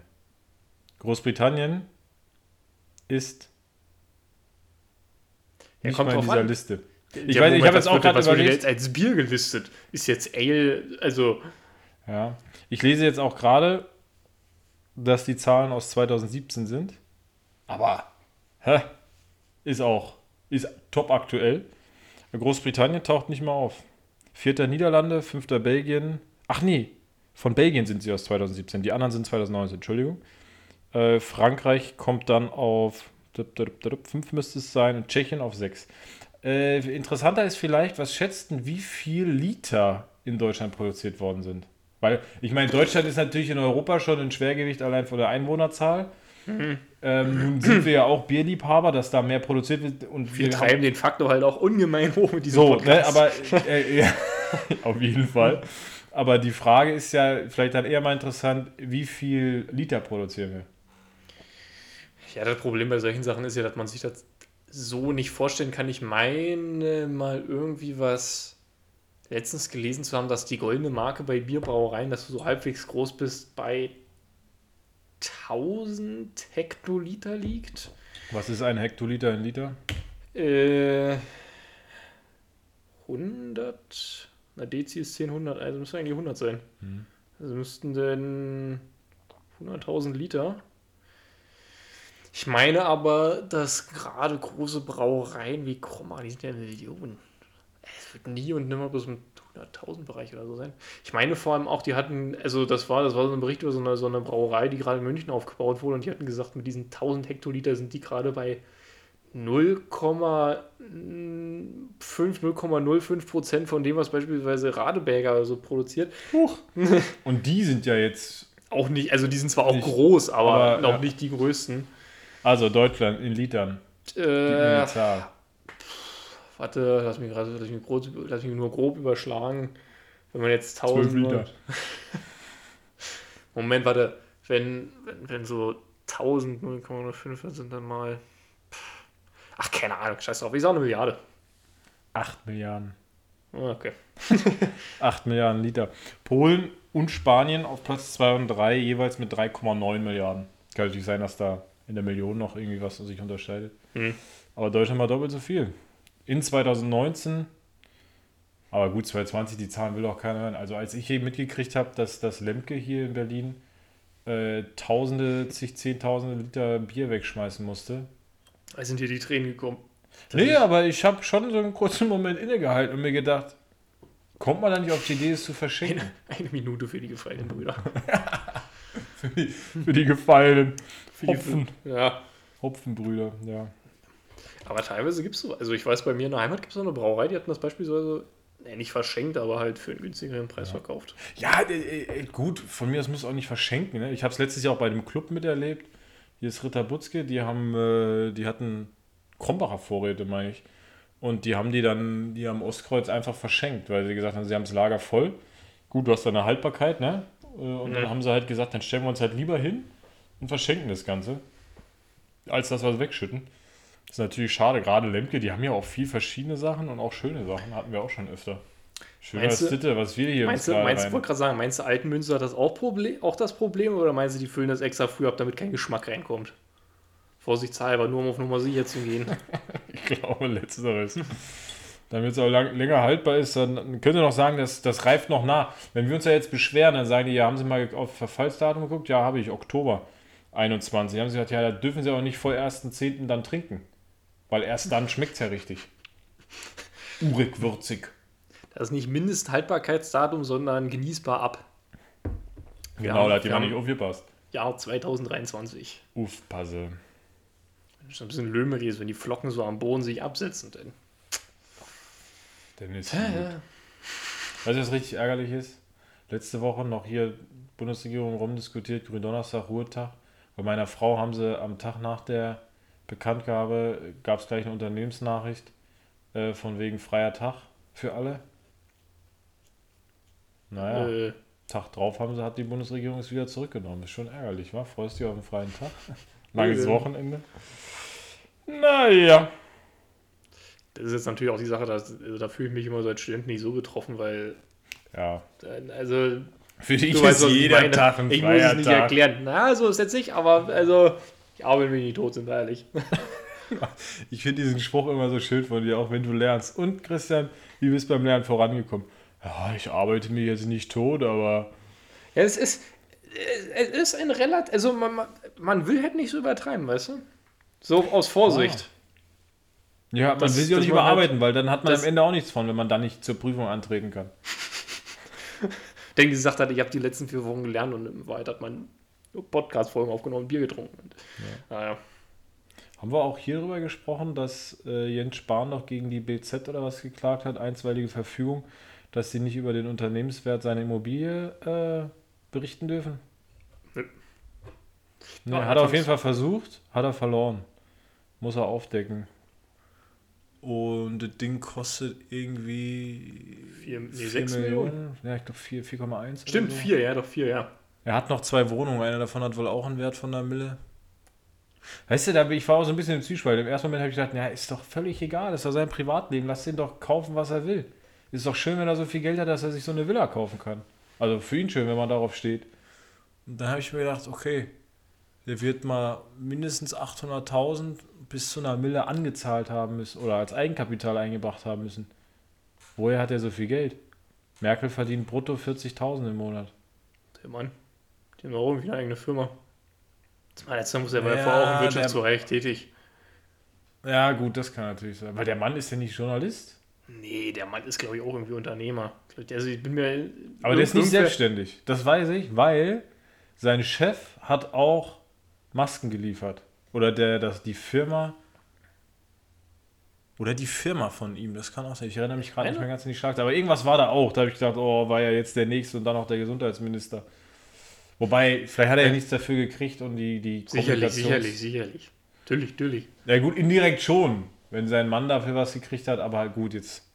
[SPEAKER 1] Großbritannien ist
[SPEAKER 2] Ja,
[SPEAKER 1] nicht
[SPEAKER 2] kommt
[SPEAKER 1] mal in dieser
[SPEAKER 2] an.
[SPEAKER 1] Liste.
[SPEAKER 2] Ja,
[SPEAKER 1] Ich weiß, ich
[SPEAKER 2] Moment,
[SPEAKER 1] habe
[SPEAKER 2] was
[SPEAKER 1] jetzt auch gerade überlegt.
[SPEAKER 2] jetzt als Bier gelistet? Ist jetzt Ale, also
[SPEAKER 1] Ja. Ich lese jetzt auch gerade, dass die Zahlen aus 2017 sind. Aber hä, ist auch ist top aktuell. Großbritannien taucht nicht mehr auf. Vierter Niederlande, fünfter Belgien. Ach nee, von Belgien sind sie aus 2017. Die anderen sind 2019, Entschuldigung. Äh, Frankreich kommt dann auf 5 müsste es sein und Tschechien auf 6. Äh, interessanter ist vielleicht, was schätzt denn, wie viel Liter in Deutschland produziert worden sind? Weil, ich meine, Deutschland ist natürlich in Europa schon ein Schwergewicht allein von der Einwohnerzahl. Ähm, nun sind wir ja auch Bierliebhaber, dass da mehr produziert wird. Und
[SPEAKER 2] wir
[SPEAKER 1] haben-
[SPEAKER 2] treiben den Faktor halt auch ungemein hoch mit diesem
[SPEAKER 1] so, ne,
[SPEAKER 2] Podcast.
[SPEAKER 1] aber äh, ja, auf jeden Fall. Aber die Frage ist ja vielleicht dann eher mal interessant, wie viel Liter produzieren wir?
[SPEAKER 2] Ja, das Problem bei solchen Sachen ist ja, dass man sich das so nicht vorstellen kann. Ich meine mal irgendwie was letztens gelesen zu haben, dass die goldene Marke bei Bierbrauereien, dass du so halbwegs groß bist, bei 1000 Hektoliter liegt.
[SPEAKER 1] Was ist ein Hektoliter in Liter?
[SPEAKER 2] Äh, 100, na Dezi ist 10, 100, also müsste eigentlich 100 sein. Also müssten denn 100.000 Liter. Ich meine aber, dass gerade große Brauereien wie Kromma, die sind ja Millionen. Es wird nie und nimmer bis im 100.000 Bereich oder so sein. Ich meine vor allem auch, die hatten, also das war, das war so ein Bericht über so eine, so eine Brauerei, die gerade in München aufgebaut wurde und die hatten gesagt, mit diesen 1000 Hektoliter sind die gerade bei 0,5, 0,05 Prozent von dem, was beispielsweise Radeberger so produziert.
[SPEAKER 1] Und die sind ja jetzt,
[SPEAKER 2] Auch nicht, also die sind zwar auch
[SPEAKER 1] Nicht,
[SPEAKER 2] groß, aber,
[SPEAKER 1] aber,
[SPEAKER 2] noch
[SPEAKER 1] ja.
[SPEAKER 2] nicht die größten.
[SPEAKER 1] also Deutschland in Litern.
[SPEAKER 2] Äh. Warte, lass mich, gerade, lass, mich grob, lass mich nur grob überschlagen. Wenn man jetzt
[SPEAKER 1] 12
[SPEAKER 2] 1000.
[SPEAKER 1] Liter.
[SPEAKER 2] Moment, warte, wenn, wenn, wenn so 1000 0,05 sind, dann mal. Ach, keine Ahnung, scheiß drauf. Ich sag eine Milliarde.
[SPEAKER 1] 8 Milliarden.
[SPEAKER 2] Ah, Okay.
[SPEAKER 1] 8 Milliarden Liter. Polen und Spanien auf Platz 2 und 3 jeweils mit 3,9 Milliarden. Kann natürlich sein, dass da in der Million noch irgendwie was sich unterscheidet.
[SPEAKER 2] Hm.
[SPEAKER 1] Aber Deutschland mal doppelt so viel. In 2019, aber gut, 2020, die Zahlen will auch keiner hören. Also als ich hier mitgekriegt habe, dass das Lemke hier in Berlin äh, Tausende, zig, Zehntausende Liter Bier wegschmeißen musste.
[SPEAKER 2] Da sind hier die Tränen gekommen.
[SPEAKER 1] nee, aber ich habe schon so einen kurzen Moment innegehalten und mir gedacht, kommt man da nicht auf die Idee, es zu verschenken?
[SPEAKER 2] Eine, eine Minute für die gefallenen Brüder.
[SPEAKER 1] für, die, für die gefallenen Hopfen,
[SPEAKER 2] Ja.
[SPEAKER 1] Hopfenbrüder, ja.
[SPEAKER 2] Aber teilweise gibt es so, also ich weiß, bei mir in der Heimat gibt es noch eine Brauerei, die hatten das beispielsweise, nee, nicht verschenkt, aber halt für einen günstigeren Preis verkauft.
[SPEAKER 1] Ja, äh, äh, gut, von mir aus muss auch nicht verschenken. Ne? Ich habe es letztes Jahr auch bei dem Club miterlebt. Hier ist Ritter Butzke, die haben, äh, die hatten Krombacher Vorräte, meine ich. Und die haben die dann, die am Ostkreuz einfach verschenkt, weil sie gesagt haben, sie haben das Lager voll. Gut, du hast da eine Haltbarkeit, ne? Und dann
[SPEAKER 2] Mhm.
[SPEAKER 1] haben sie halt gesagt, dann stellen wir uns halt lieber hin und verschenken das Ganze, als dass wir es wegschütten. Das ist natürlich schade, gerade Lemke, die haben ja auch viel verschiedene Sachen und auch schöne Sachen, hatten wir auch schon öfter. Schöner
[SPEAKER 2] Meinst du-
[SPEAKER 1] Stitte, was wir hier
[SPEAKER 2] Meinst du, meinst, ich wollte gerade sagen, meinst du, Altenmünster hat das auch, Problem, auch das Problem oder meinst du, die füllen das extra früh ab, damit kein Geschmack reinkommt? Vorsichtshalber, nur um auf Nummer sicher zu gehen.
[SPEAKER 1] Ich glaube, letzteres. Damit es auch lang, länger haltbar ist, dann könnt ihr noch sagen, dass das reift noch nach. Wenn wir uns ja jetzt beschweren, dann sagen die, ja, haben Sie mal auf Verfallsdatum geguckt? Ja, habe ich, Oktober 21. Haben sie gesagt, ja, da dürfen Sie auch nicht vor 1.10. dann trinken. Weil erst dann schmeckt es ja richtig. Urig, würzig.
[SPEAKER 2] Das ist nicht Mindesthaltbarkeitsdatum, sondern genießbar ab.
[SPEAKER 1] Genau,
[SPEAKER 2] haben-
[SPEAKER 1] da hat
[SPEAKER 2] wir
[SPEAKER 1] jemand nicht aufgepasst.
[SPEAKER 2] Jahr 2023.
[SPEAKER 1] Uff, Passe.
[SPEAKER 2] Das ist ein bisschen Lömeries, wenn die Flocken so am Boden sich absetzen. Denn.
[SPEAKER 1] Dann ist gut. Weißt du, was richtig ärgerlich ist? Letzte Woche noch hier Bundesregierung rumdiskutiert, Gründonnerstag, Ruhetag. Bei meiner Frau haben sie am Tag nach der Bekanntgabe, gab es gleich eine Unternehmensnachricht äh, von wegen freier Tag für alle. Naja,
[SPEAKER 2] Äh,
[SPEAKER 1] Tag drauf haben sie, hat die Bundesregierung es wieder zurückgenommen. Ist schon ärgerlich, wa? Freust du dich auf einen freien Tag? Langes
[SPEAKER 2] Nö.
[SPEAKER 1] Wochenende. Naja.
[SPEAKER 2] das ist jetzt natürlich auch die Sache, dass, also da fühle ich mich immer so als Student nicht so betroffen, weil,
[SPEAKER 1] Ja.
[SPEAKER 2] äh, also,
[SPEAKER 1] Für dich
[SPEAKER 2] weißt,
[SPEAKER 1] ist
[SPEAKER 2] ich
[SPEAKER 1] jeder. Tag ein
[SPEAKER 2] Ich muss es nicht
[SPEAKER 1] Tag.
[SPEAKER 2] erklären. Na, so ist jetzt nicht, aber, also, ich arbeite mich nicht tot, sind wir ehrlich.
[SPEAKER 1] Ich finde diesen Spruch immer so schön von dir, auch wenn du lernst. Und Christian, wie bist du beim Lernen vorangekommen? Ja, ich arbeite mir jetzt nicht tot, aber
[SPEAKER 2] Ja, es ist, es ist ein relativ, also man, man- will halt nicht so übertreiben, weißt du? So aus Vorsicht.
[SPEAKER 1] ja, man
[SPEAKER 2] Das-
[SPEAKER 1] will sie auch nicht
[SPEAKER 2] halt-
[SPEAKER 1] überarbeiten, weil dann hat man am Ende auch nichts von, wenn man dann nicht zur Prüfung antreten kann.
[SPEAKER 2] Denn gesagt hat, ich habe die letzten vier Wochen gelernt und in Wahrheit hat man Podcast-Folgen aufgenommen und Bier getrunken. Und, Naja.
[SPEAKER 1] Haben wir auch hier drüber gesprochen, dass äh, Jens Spahn noch gegen die BZ oder was geklagt hat, einstweilige Verfügung, dass sie nicht über den Unternehmenswert seiner Immobilie äh, berichten dürfen?
[SPEAKER 2] Nö.
[SPEAKER 1] Nee,
[SPEAKER 2] Ja,
[SPEAKER 1] hat er auf jeden Fall versucht, hat er verloren. Muss er aufdecken. Und das Ding kostet irgendwie
[SPEAKER 2] Vier, nee,
[SPEAKER 1] 4
[SPEAKER 2] sechs Millionen.
[SPEAKER 1] Ja, ich glaube 4, 4,1. oder
[SPEAKER 2] Stimmt,
[SPEAKER 1] so.
[SPEAKER 2] vier, ja, doch vier, ja.
[SPEAKER 1] Er hat noch zwei Wohnungen, eine davon hat wohl auch einen Wert von einer Mille. Weißt du, da ich war auch so ein bisschen im Zwiespalt. Im ersten Moment habe ich gedacht, ja, ist doch völlig egal, das ist doch sein Privatleben, lass den doch kaufen, was er will. Ist doch schön, wenn er so viel Geld hat, dass er sich so eine Villa kaufen kann. Also für ihn schön, wenn man darauf steht. Und dann habe ich mir gedacht, okay, der wird mal mindestens 800.000 bis zu einer Mille angezahlt haben müssen oder als Eigenkapital eingebracht haben müssen. Woher hat er so viel Geld? Merkel verdient brutto 40.000 im Monat.
[SPEAKER 2] Der Mann. Die haben doch irgendwie eine eigene Firma. Das war letzter muss er war
[SPEAKER 1] Ja,
[SPEAKER 2] vorher auch im Wirtschaftsbereich tätig.
[SPEAKER 1] Ja, gut, das kann natürlich sein. Weil der Mann ist ja nicht Journalist.
[SPEAKER 2] Nee, der Mann ist, glaube ich, auch irgendwie Unternehmer. Also ich bin mir.
[SPEAKER 1] Aber der ist nicht selbstständig. Das weiß ich, weil sein Chef hat auch Masken geliefert. Oder der, das, die Firma. Oder die Firma von ihm, das kann auch sein. Ich erinnere mich gerade nicht mehr ganz an die Schlagzeile. Aber irgendwas war da auch. Da habe ich gedacht, oh, war ja jetzt der Nächste und dann noch der Gesundheitsminister. Wobei, vielleicht hat er ja nichts dafür gekriegt und die, die
[SPEAKER 2] Sicherlich, sicherlich, sicherlich. Natürlich, natürlich.
[SPEAKER 1] Ja gut, indirekt schon, wenn sein Mann dafür was gekriegt hat, aber gut, jetzt.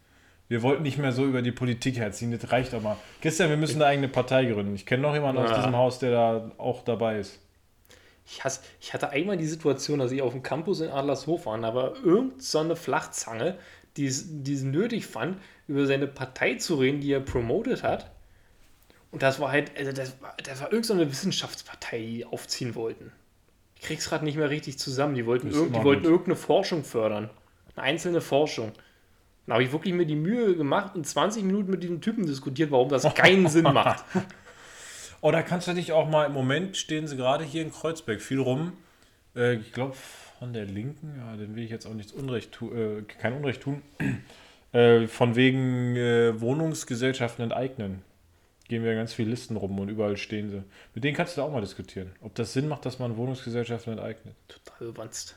[SPEAKER 1] Wir wollten nicht mehr so über die Politik herziehen, das reicht doch mal. Christian, wir müssen eine eigene Partei gründen. Ich kenne noch jemanden aus
[SPEAKER 2] Ja.
[SPEAKER 1] diesem Haus, der da auch dabei ist.
[SPEAKER 2] Ich, hasse, ich hatte einmal die Situation, dass ich auf dem Campus in Adlershof war, aber irgend so eine Flachzange, die es, die es nötig fand, über seine Partei zu reden, die er promotet hat. Und das war halt, also das war, das war irgend so Wissenschaftspartei, die aufziehen wollten. Ich krieg's gerade nicht mehr richtig zusammen. Die wollten, irgend, die wollten irgendeine Forschung fördern. Eine einzelne Forschung. Da habe ich wirklich mir die Mühe gemacht und 20 Minuten mit diesem Typen diskutiert, warum das keinen Sinn macht.
[SPEAKER 1] Oh, da kannst du dich auch mal, im Moment stehen sie gerade hier in Kreuzberg viel rum. Äh, ich glaube, von der Linken, ja, den will ich jetzt auch nichts Unrecht äh, kein Unrecht tun. Äh, von wegen äh, Wohnungsgesellschaften enteignen. Gehen wir ganz viele Listen rum und überall stehen sie. Mit denen kannst du da auch mal diskutieren. Ob das Sinn macht, dass man Wohnungsgesellschaften enteignet.
[SPEAKER 2] Total bewanzt.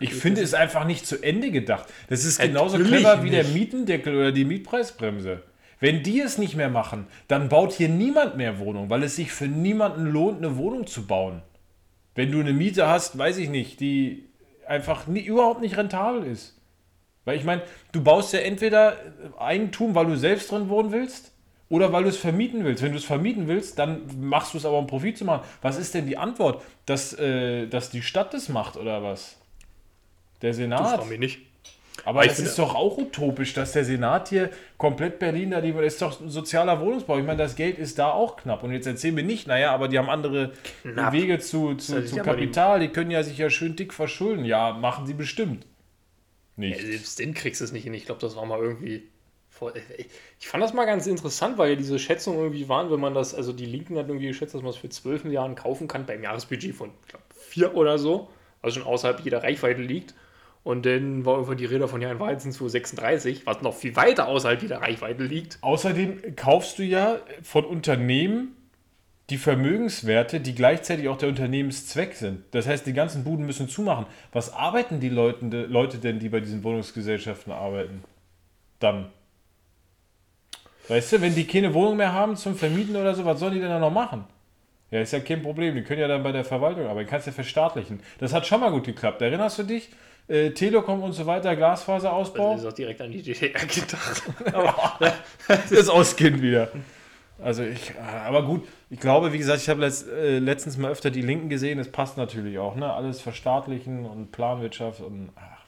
[SPEAKER 1] Ich finde es einfach nicht zu Ende gedacht. Das ist genauso
[SPEAKER 2] Natürlich
[SPEAKER 1] clever wie der
[SPEAKER 2] nicht.
[SPEAKER 1] Mietendeckel oder die Mietpreisbremse. Wenn die es nicht mehr machen, dann baut hier niemand mehr Wohnung, weil es sich für niemanden lohnt, eine Wohnung zu bauen. Wenn du eine Miete hast, weiß ich nicht, die einfach nie, überhaupt nicht rentabel ist. Weil ich meine, du baust ja entweder Eigentum, weil du selbst drin wohnen willst, Oder weil du es vermieten willst. Wenn du es vermieten willst, dann machst du es aber, um Profit zu machen. Was ist denn die Antwort? Dass, äh, dass die Stadt das macht oder was? Der
[SPEAKER 2] Das
[SPEAKER 1] Senat?
[SPEAKER 2] war mir nicht.
[SPEAKER 1] Aber es ist doch auch utopisch, dass der Senat hier komplett Berlin da die das ist doch ein sozialer Wohnungsbau. Ich meine, das Geld ist da auch knapp. Und jetzt erzählen wir nicht, naja, aber die haben andere
[SPEAKER 2] Knapp.
[SPEAKER 1] Wege zu, zu,
[SPEAKER 2] Das
[SPEAKER 1] zu Kapital. Die können ja sich ja schön dick verschulden. Ja, machen sie bestimmt. Nicht.
[SPEAKER 2] Ja, selbst den kriegst du es nicht hin. Ich glaube, das war mal irgendwie. Voll, ich- fand das mal ganz interessant, weil ja diese Schätzungen irgendwie waren, wenn man das, also die Linken hat irgendwie geschätzt, dass man es für 12 Milliarden kaufen kann beim Jahresbudget von, ich glaube, 4 oder so, also schon außerhalb jeder Reichweite liegt. Und dann war irgendwann die Rede von, ja, in Wahrheit sind es wohl 36, was noch viel weiter außerhalb jeder Reichweite liegt.
[SPEAKER 1] Außerdem kaufst du ja von Unternehmen die Vermögenswerte, die gleichzeitig auch der Unternehmenszweck sind. Das heißt, die ganzen Buden müssen zumachen. Was arbeiten die Leute, Leute denn, die bei diesen Wohnungsgesellschaften arbeiten? Dann. Weißt du, wenn die keine Wohnung mehr haben zum Vermieten oder so, was sollen die denn da noch machen? Ja, ist ja kein Problem. Die können ja dann bei der Verwaltung arbeiten. Kannst ja verstaatlichen. Das hat schon mal gut geklappt. Erinnerst du dich? Äh, Telekom und so weiter, Glasfaserausbau.
[SPEAKER 2] Also ist auch direkt an die DDR gedacht.
[SPEAKER 1] das Auskind wieder. Also ich, aber gut, ich glaube, wie gesagt, ich habe letzt, äh, letztens mal öfter die Linken gesehen, es passt natürlich auch, ne? Alles verstaatlichen und Planwirtschaft und ach.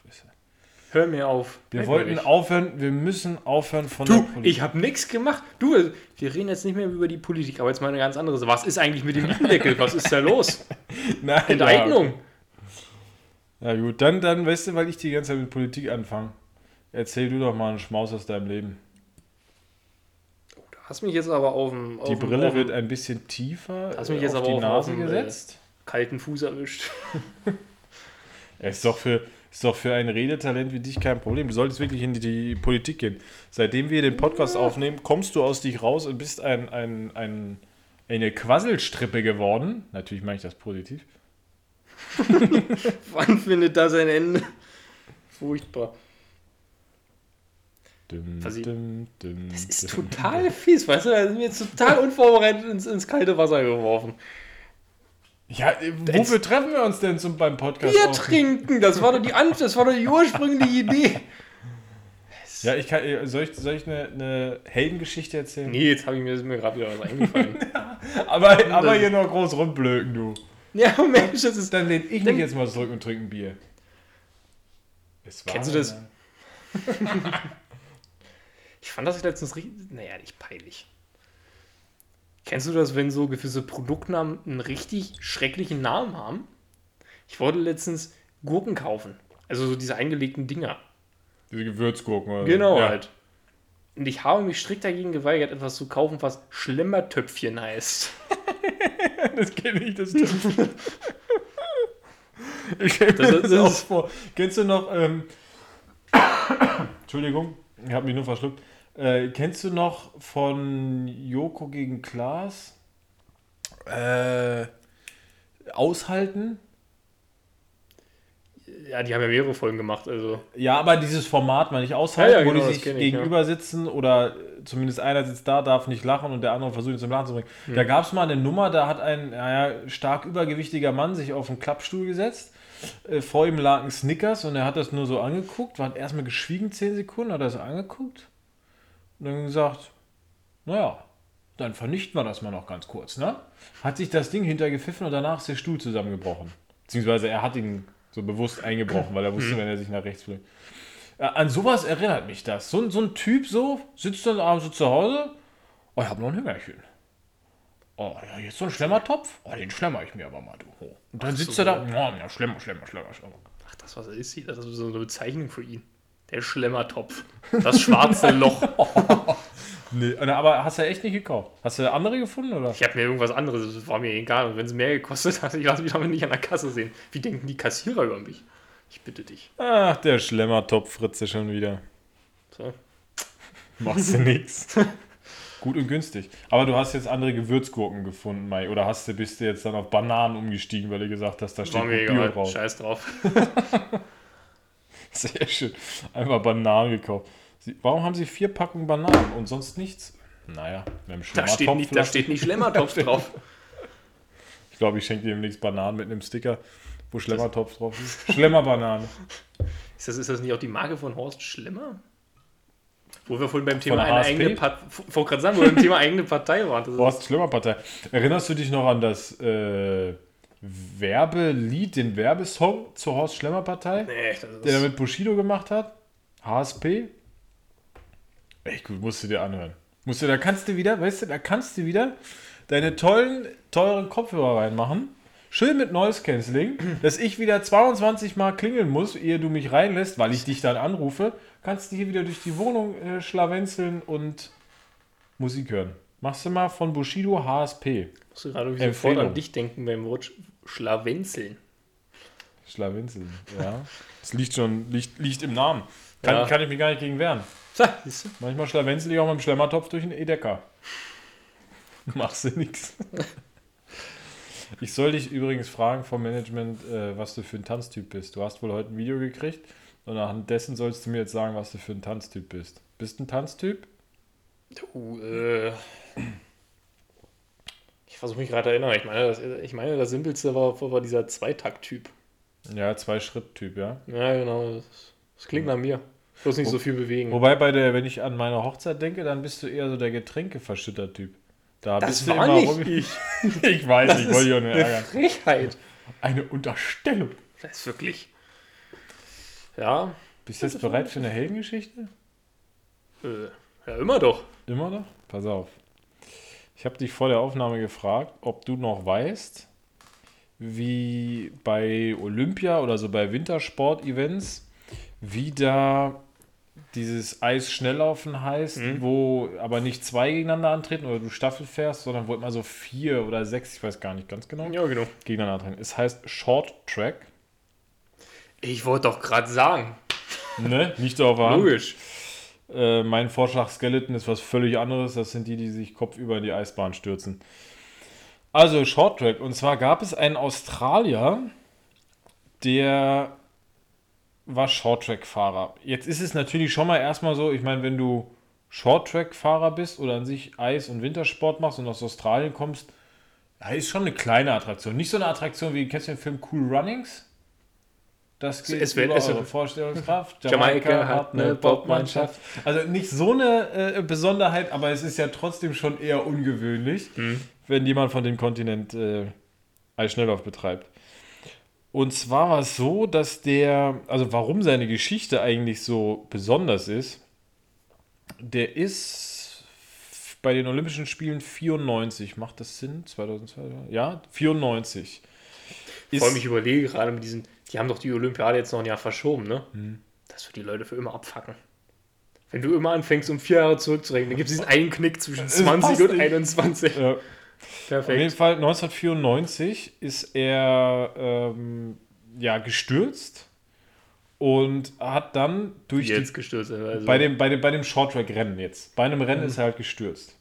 [SPEAKER 2] Hör mir auf.
[SPEAKER 1] Wir
[SPEAKER 2] Merk
[SPEAKER 1] wollten
[SPEAKER 2] nicht.
[SPEAKER 1] aufhören, wir müssen aufhören von
[SPEAKER 2] Du, ich habe nichts gemacht. Du, wir reden jetzt nicht mehr über die Politik, aber jetzt mal eine ganz andere Sache. Was ist eigentlich mit dem Mietendeckel? Was ist da los?
[SPEAKER 1] Nein,
[SPEAKER 2] Enteignung.
[SPEAKER 1] Ja, ja gut, dann, dann, weißt du, weil ich die ganze Zeit mit Politik anfange. Erzähl du doch mal einen Schmaus aus deinem Leben.
[SPEAKER 2] Du hast mich jetzt aber auf dem, auf
[SPEAKER 1] Die Brille
[SPEAKER 2] auf
[SPEAKER 1] wird ein bisschen tiefer
[SPEAKER 2] Hast mich
[SPEAKER 1] äh,
[SPEAKER 2] jetzt
[SPEAKER 1] auf
[SPEAKER 2] aber
[SPEAKER 1] die
[SPEAKER 2] auch
[SPEAKER 1] Nase
[SPEAKER 2] auf äh,
[SPEAKER 1] gesetzt.
[SPEAKER 2] kalten Fuß erwischt.
[SPEAKER 1] Ja, ist doch für ist doch für ein Redetalent wie dich kein Problem. Du solltest wirklich in die, die Politik gehen. Seitdem wir den Podcast aufnehmen, kommst du aus dich raus und bist ein, ein, ein, eine Quasselstrippe geworden. Natürlich meine ich das positiv.
[SPEAKER 2] Wann findet das ein Ende? Furchtbar.
[SPEAKER 1] Dum, dum, dum,
[SPEAKER 2] Das ist total fies, weißt du? Da sind wir jetzt total unvorbereitet ins, ins kalte Wasser geworfen.
[SPEAKER 1] Ja, äh, wofür treffen wir uns denn zum, beim Podcast?
[SPEAKER 2] Bier trinken, das war doch die das war doch die ursprüngliche Idee.
[SPEAKER 1] Ja, ich kann, äh, soll ich, soll ich eine, eine Heldengeschichte erzählen?
[SPEAKER 2] Nee, jetzt habe ich mir, ist mir gerade wieder was eingefallen.
[SPEAKER 1] Aber, aber hier noch groß rumblöken, du.
[SPEAKER 2] ja, Mensch, das ist.
[SPEAKER 1] Dann lehne ich mich jetzt mal zurück und trinke ein Bier.
[SPEAKER 2] Kennst du das? Ich fand das letztens richtig. Naja, nicht peinlich. Kennst du das, wenn so gewisse Produktnamen einen richtig schrecklichen Namen haben? Ich wollte letztens Gurken kaufen. Also so diese eingelegten Dinger.
[SPEAKER 1] Diese Gewürzgurken. Oder.
[SPEAKER 2] Genau
[SPEAKER 1] ja.
[SPEAKER 2] halt. Und ich habe mich strikt dagegen geweigert, etwas zu kaufen, was Schlemmertöpfchen heißt.
[SPEAKER 1] Das kenne ich, das stimmt. ich stelle mir
[SPEAKER 2] Das-
[SPEAKER 1] das,
[SPEAKER 2] das
[SPEAKER 1] auch vor. Kennst du noch, ähm, Entschuldigung, ich habe mich nur verschluckt. Äh, kennst du noch von Joko gegen Klaas? Äh, aushalten?
[SPEAKER 2] Ja, die haben ja mehrere Folgen gemacht, also.
[SPEAKER 1] Ja, aber dieses Format mal nicht aushalten,
[SPEAKER 2] Ja, ja,
[SPEAKER 1] wo
[SPEAKER 2] genau,
[SPEAKER 1] die
[SPEAKER 2] das
[SPEAKER 1] sich
[SPEAKER 2] ich,
[SPEAKER 1] gegenüber sitzen oder zumindest einer sitzt da, darf nicht lachen und der andere versucht ihn zum Lachen zu bringen.
[SPEAKER 2] Hm.
[SPEAKER 1] Da gab es mal eine Nummer, da hat ein naja, stark übergewichtiger Mann sich auf einen Klappstuhl gesetzt. Äh, vor ihm lag ein Snickers und er hat das nur so angeguckt, war erstmal geschwiegen 10 Sekunden, hat das angeguckt und dann gesagt, naja, dann vernichten wir das mal noch ganz kurz, ne? Hat sich das Ding hintergepfiffen und danach ist der Stuhl zusammengebrochen. Beziehungsweise er hat ihn so bewusst eingebrochen, weil er wusste, wenn er sich nach rechts fliegt. An sowas erinnert mich das. So, ein- so ein Typ so, sitzt dann abends so zu Hause, oh, ich habe noch ein Hüngerchen. Oh, ja, jetzt so ein Schlemmertopf? Oh, den schlemmer ich mir aber mal, du. Oh. Und dann sitzt
[SPEAKER 2] so.
[SPEAKER 1] er da, oh, ja, Schlemmer, Schlemmer, Schlemmer, Schlemmer.
[SPEAKER 2] Ach, das was ist hier? Das ist so eine Bezeichnung für ihn. Der Schlemmertopf. Das schwarze Loch.
[SPEAKER 1] Nee, aber hast du echt nicht gekauft? Hast du andere gefunden, oder?
[SPEAKER 2] Ich habe mir irgendwas anderes, das war mir egal. Und wenn es mehr gekostet hat, ich lasse mich damit nicht an der Kasse sehen. Wie denken die Kassierer über mich? Ich bitte dich.
[SPEAKER 1] Ach, der Schlemmertopf Fritze schon wieder.
[SPEAKER 2] So.
[SPEAKER 1] Machst du nix. Gut und günstig. Aber du hast jetzt andere Gewürzgurken gefunden, Mai. Oder hast du, bist du jetzt dann auf Bananen umgestiegen, weil du gesagt hast, da steht Bio drauf.
[SPEAKER 2] Scheiß drauf.
[SPEAKER 1] Sehr schön. Einfach Bananen gekauft. Sie, warum haben sie vier Packungen Bananen und sonst nichts? Naja, mit dem
[SPEAKER 2] Da steht, nicht, da steht nicht Schlemmertopf drauf.
[SPEAKER 1] Ich glaube, ich schenke dir demnächst Bananen mit einem Sticker, wo Schlemmertopf drauf ist. Schlemmerbanane.
[SPEAKER 2] Ist das, ist das nicht auch die Marke von Horst Schlemmer? Wo wir vorhin beim Thema eine eigene Partei, gerade sagen, wo wir beim Thema eigene Partei waren.
[SPEAKER 1] Horst Schlimmerpartei. Erinnerst du dich noch an das äh, Werbelied, den Werbesong zur Horst Schlemmer Partei,
[SPEAKER 2] Nee,
[SPEAKER 1] der er mit Bushido gemacht hat? HSP? Echt gut, musst du dir anhören. Musst du, da kannst du wieder, weißt du, da kannst du wieder deine tollen, teuren Kopfhörer reinmachen. Schön mit Noise Cancelling, dass ich wieder 22 Mal klingeln muss, ehe du mich reinlässt, weil ich dich dann anrufe. Kannst du hier wieder durch die Wohnung äh, schlawenzeln und Musik hören. Machst du mal von Bushido HSP.
[SPEAKER 2] musst du gerade sofort an dich denken beim Wort Schlawenzeln.
[SPEAKER 1] Schlawenzeln, ja. Das liegt schon, liegt, liegt im Namen. Kann,
[SPEAKER 2] Ja.
[SPEAKER 1] kann ich mich gar nicht gegen wehren.
[SPEAKER 2] Du?
[SPEAKER 1] Manchmal schlawenzel ich auch mit dem Schlemmertopf durch den Edecker. Machst du nix. Ich soll dich übrigens fragen vom Management, äh, was du für ein Tanztyp bist. Du hast wohl heute ein Video gekriegt und anhand dessen sollst du mir jetzt sagen, was du für ein Tanztyp bist. Bist du ein Tanztyp?
[SPEAKER 2] Du, äh, ich versuche mich gerade erinnern. Ich meine, das, ich meine, das simpelste war, war dieser Zweitakt-Typ.
[SPEAKER 1] Ja, Zwei-Schritt-Typ, ja.
[SPEAKER 2] Ja, genau. Das, das klingt nach mir. Bloß nicht so viel bewegen.
[SPEAKER 1] Wobei bei der, wenn ich an meine Hochzeit denke, dann bist du eher so der Getränkeverschütter-Typ. Da
[SPEAKER 2] Das
[SPEAKER 1] bist du
[SPEAKER 2] war
[SPEAKER 1] immer
[SPEAKER 2] nicht ich.
[SPEAKER 1] Ich weiß,
[SPEAKER 2] Das
[SPEAKER 1] ich wollte dich auch nur
[SPEAKER 2] eine. Frechheit.
[SPEAKER 1] Eine Unterstellung.
[SPEAKER 2] Das ist wirklich. Ja,
[SPEAKER 1] Bist du jetzt bereit für eine Heldengeschichte?
[SPEAKER 2] äh, ja, immer doch.
[SPEAKER 1] Immer noch? Pass auf. Ich habe dich vor der Aufnahme gefragt, ob du noch weißt, wie bei Olympia oder so bei Wintersport-Events, wie da dieses Eisschnelllaufen heißt,
[SPEAKER 2] Mhm.
[SPEAKER 1] wo aber nicht zwei gegeneinander antreten oder du Staffel fährst, sondern wo immer so vier oder sechs, ich weiß gar nicht ganz genau,
[SPEAKER 2] Ja, genau.
[SPEAKER 1] gegeneinander antreten. Es heißt Short Track.
[SPEAKER 2] Ich wollte doch gerade sagen.
[SPEAKER 1] Ne? Nicht so auf Hand.
[SPEAKER 2] Logisch.
[SPEAKER 1] Äh, mein Vorschlag Skeleton ist was völlig anderes. Das sind die, die sich kopfüber in die Eisbahn stürzen. Also Short Track. Und zwar gab es einen Australier, der war Short Track Fahrer. Jetzt ist es natürlich schon mal erstmal so, ich meine, wenn du Short Track Fahrer bist oder an sich Eis- und Wintersport machst und aus Australien kommst, ja, ist schon eine kleine Attraktion. Nicht so eine Attraktion wie, kennst du den Film Cool Runnings? Das geht
[SPEAKER 2] Es wird-
[SPEAKER 1] über
[SPEAKER 2] es
[SPEAKER 1] eure Vorstellungskraft.
[SPEAKER 2] Jamaika hat eine Bobmannschaft.
[SPEAKER 1] Also nicht so eine äh, Besonderheit, aber es ist ja trotzdem schon eher ungewöhnlich, wenn jemand von dem Kontinent äh, Eisschnelllauf betreibt. Und zwar war es so, dass der, also warum seine Geschichte eigentlich so besonders ist, der ist bei den Olympischen Spielen 94, macht das Sinn? 2002? Ja, 94. Ist,
[SPEAKER 2] Vor allem, ich überlege gerade mit diesen, die haben doch die Olympiade jetzt noch ein Jahr verschoben, ne?
[SPEAKER 1] Hm.
[SPEAKER 2] Das wird die Leute für immer abfacken. Wenn du immer anfängst, um vier Jahre zurückzurechnen, dann gibt es diesen einen Knick zwischen
[SPEAKER 1] Es
[SPEAKER 2] 20
[SPEAKER 1] passt
[SPEAKER 2] und
[SPEAKER 1] nicht.
[SPEAKER 2] 21.
[SPEAKER 1] ja, Auf jeden
[SPEAKER 2] Perfekt.
[SPEAKER 1] Fall 1994 ist er ähm, ja, gestürzt und hat dann durch
[SPEAKER 2] Jetzt
[SPEAKER 1] die,
[SPEAKER 2] gestürzt. Also,
[SPEAKER 1] bei dem, bei dem, bei dem Shorttrack-Rennen jetzt. Bei einem Rennen ist er halt gestürzt.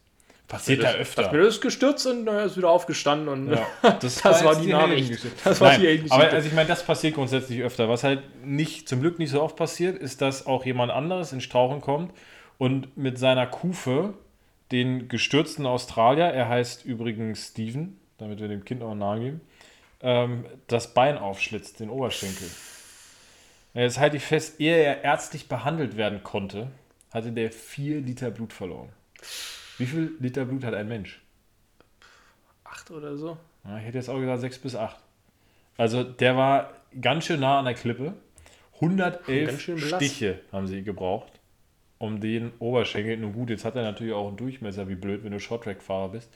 [SPEAKER 1] Passiert ja
[SPEAKER 2] das,
[SPEAKER 1] öfter.
[SPEAKER 2] Das ist gestürzt und er ist wieder aufgestanden und
[SPEAKER 1] Ja,
[SPEAKER 2] das, war
[SPEAKER 1] jetzt
[SPEAKER 2] die Nachricht. Das war
[SPEAKER 1] Nein,
[SPEAKER 2] die Heldengeschichte.
[SPEAKER 1] Aber also ich meine, das passiert grundsätzlich öfter. Was halt nicht, zum Glück nicht so oft passiert, ist, dass auch jemand anderes in Strauchen kommt und mit seiner Kufe den gestürzten Australier, er heißt übrigens Steven, damit wir dem Kind auch einen Namen geben, ähm, das Bein aufschlitzt, den Oberschenkel. Jetzt halte ich fest, ehe er ärztlich behandelt werden konnte, hatte der vier Liter Blut verloren. Wie viel Liter Blut hat ein Mensch?
[SPEAKER 2] Acht oder so.
[SPEAKER 1] Ja, ich hätte jetzt auch gesagt 6 bis 8. Also der war ganz schön nah an der Klippe. 111
[SPEAKER 2] Ganz schön blass.
[SPEAKER 1] Stiche haben sie gebraucht, um den Oberschenkel. Nun gut, jetzt hat er natürlich auch einen Durchmesser, wie blöd, wenn du Shorttrack-Fahrer bist.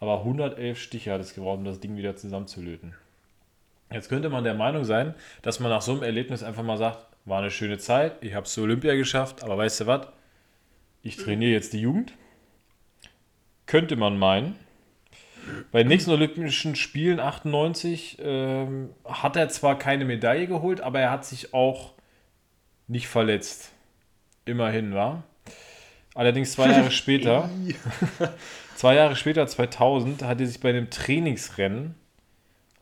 [SPEAKER 1] Aber 111 Stiche hat es gebraucht, um das Ding wieder zusammenzulöten. Jetzt könnte man der Meinung sein, dass man nach so einem Erlebnis einfach mal sagt, war eine schöne Zeit, ich habe es zur Olympia geschafft, aber weißt du was? Ich trainiere jetzt die Jugend. Könnte man meinen. Bei den nächsten Olympischen Spielen 98 ähm, hat er zwar keine Medaille geholt, aber er hat sich auch nicht verletzt. Immerhin, war. Allerdings zwei Jahre später, zwei Jahre später, 2000, hat er sich bei einem Trainingsrennen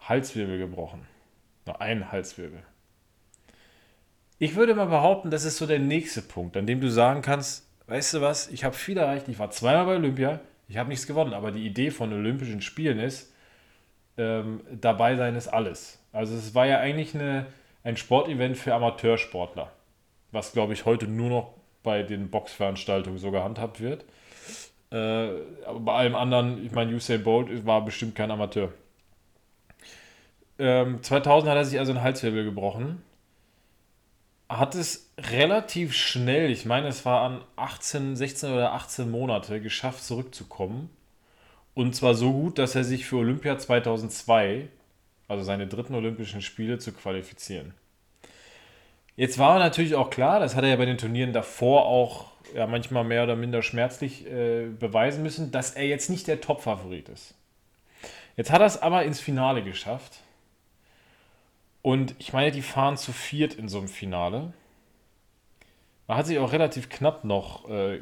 [SPEAKER 1] Halswirbel gebrochen. Nur ein Halswirbel. Ich würde mal behaupten, das ist so der nächste Punkt, an dem du sagen kannst, weißt du was, ich habe viel erreicht, ich war zweimal bei Olympia, ich habe nichts gewonnen, aber die Idee von Olympischen Spielen ist, ähm, dabei sein ist alles. Also es war ja eigentlich eine, ein Sportevent für Amateursportler, was glaube ich heute nur noch bei den Boxveranstaltungen so gehandhabt wird. Äh, aber bei allem anderen, ich meine, Usain Bolt war bestimmt kein Amateur. Ähm, 2000 hat er sich also einen Halswirbel gebrochen. Hat es relativ schnell, ich meine, es war an 18, 16 oder 18 Monate, geschafft zurückzukommen. Und zwar so gut, dass er sich für Olympia 2002, also seine dritten Olympischen Spiele, zu qualifizieren. Jetzt war natürlich auch klar, das hat er ja bei den Turnieren davor auch ja, manchmal mehr oder minder schmerzlich äh, beweisen müssen, dass er jetzt nicht der Top-Favorit ist. Jetzt hat er es aber ins Finale geschafft. Und ich meine, die fahren zu viert in so einem Finale. Man hat sich auch relativ knapp noch äh,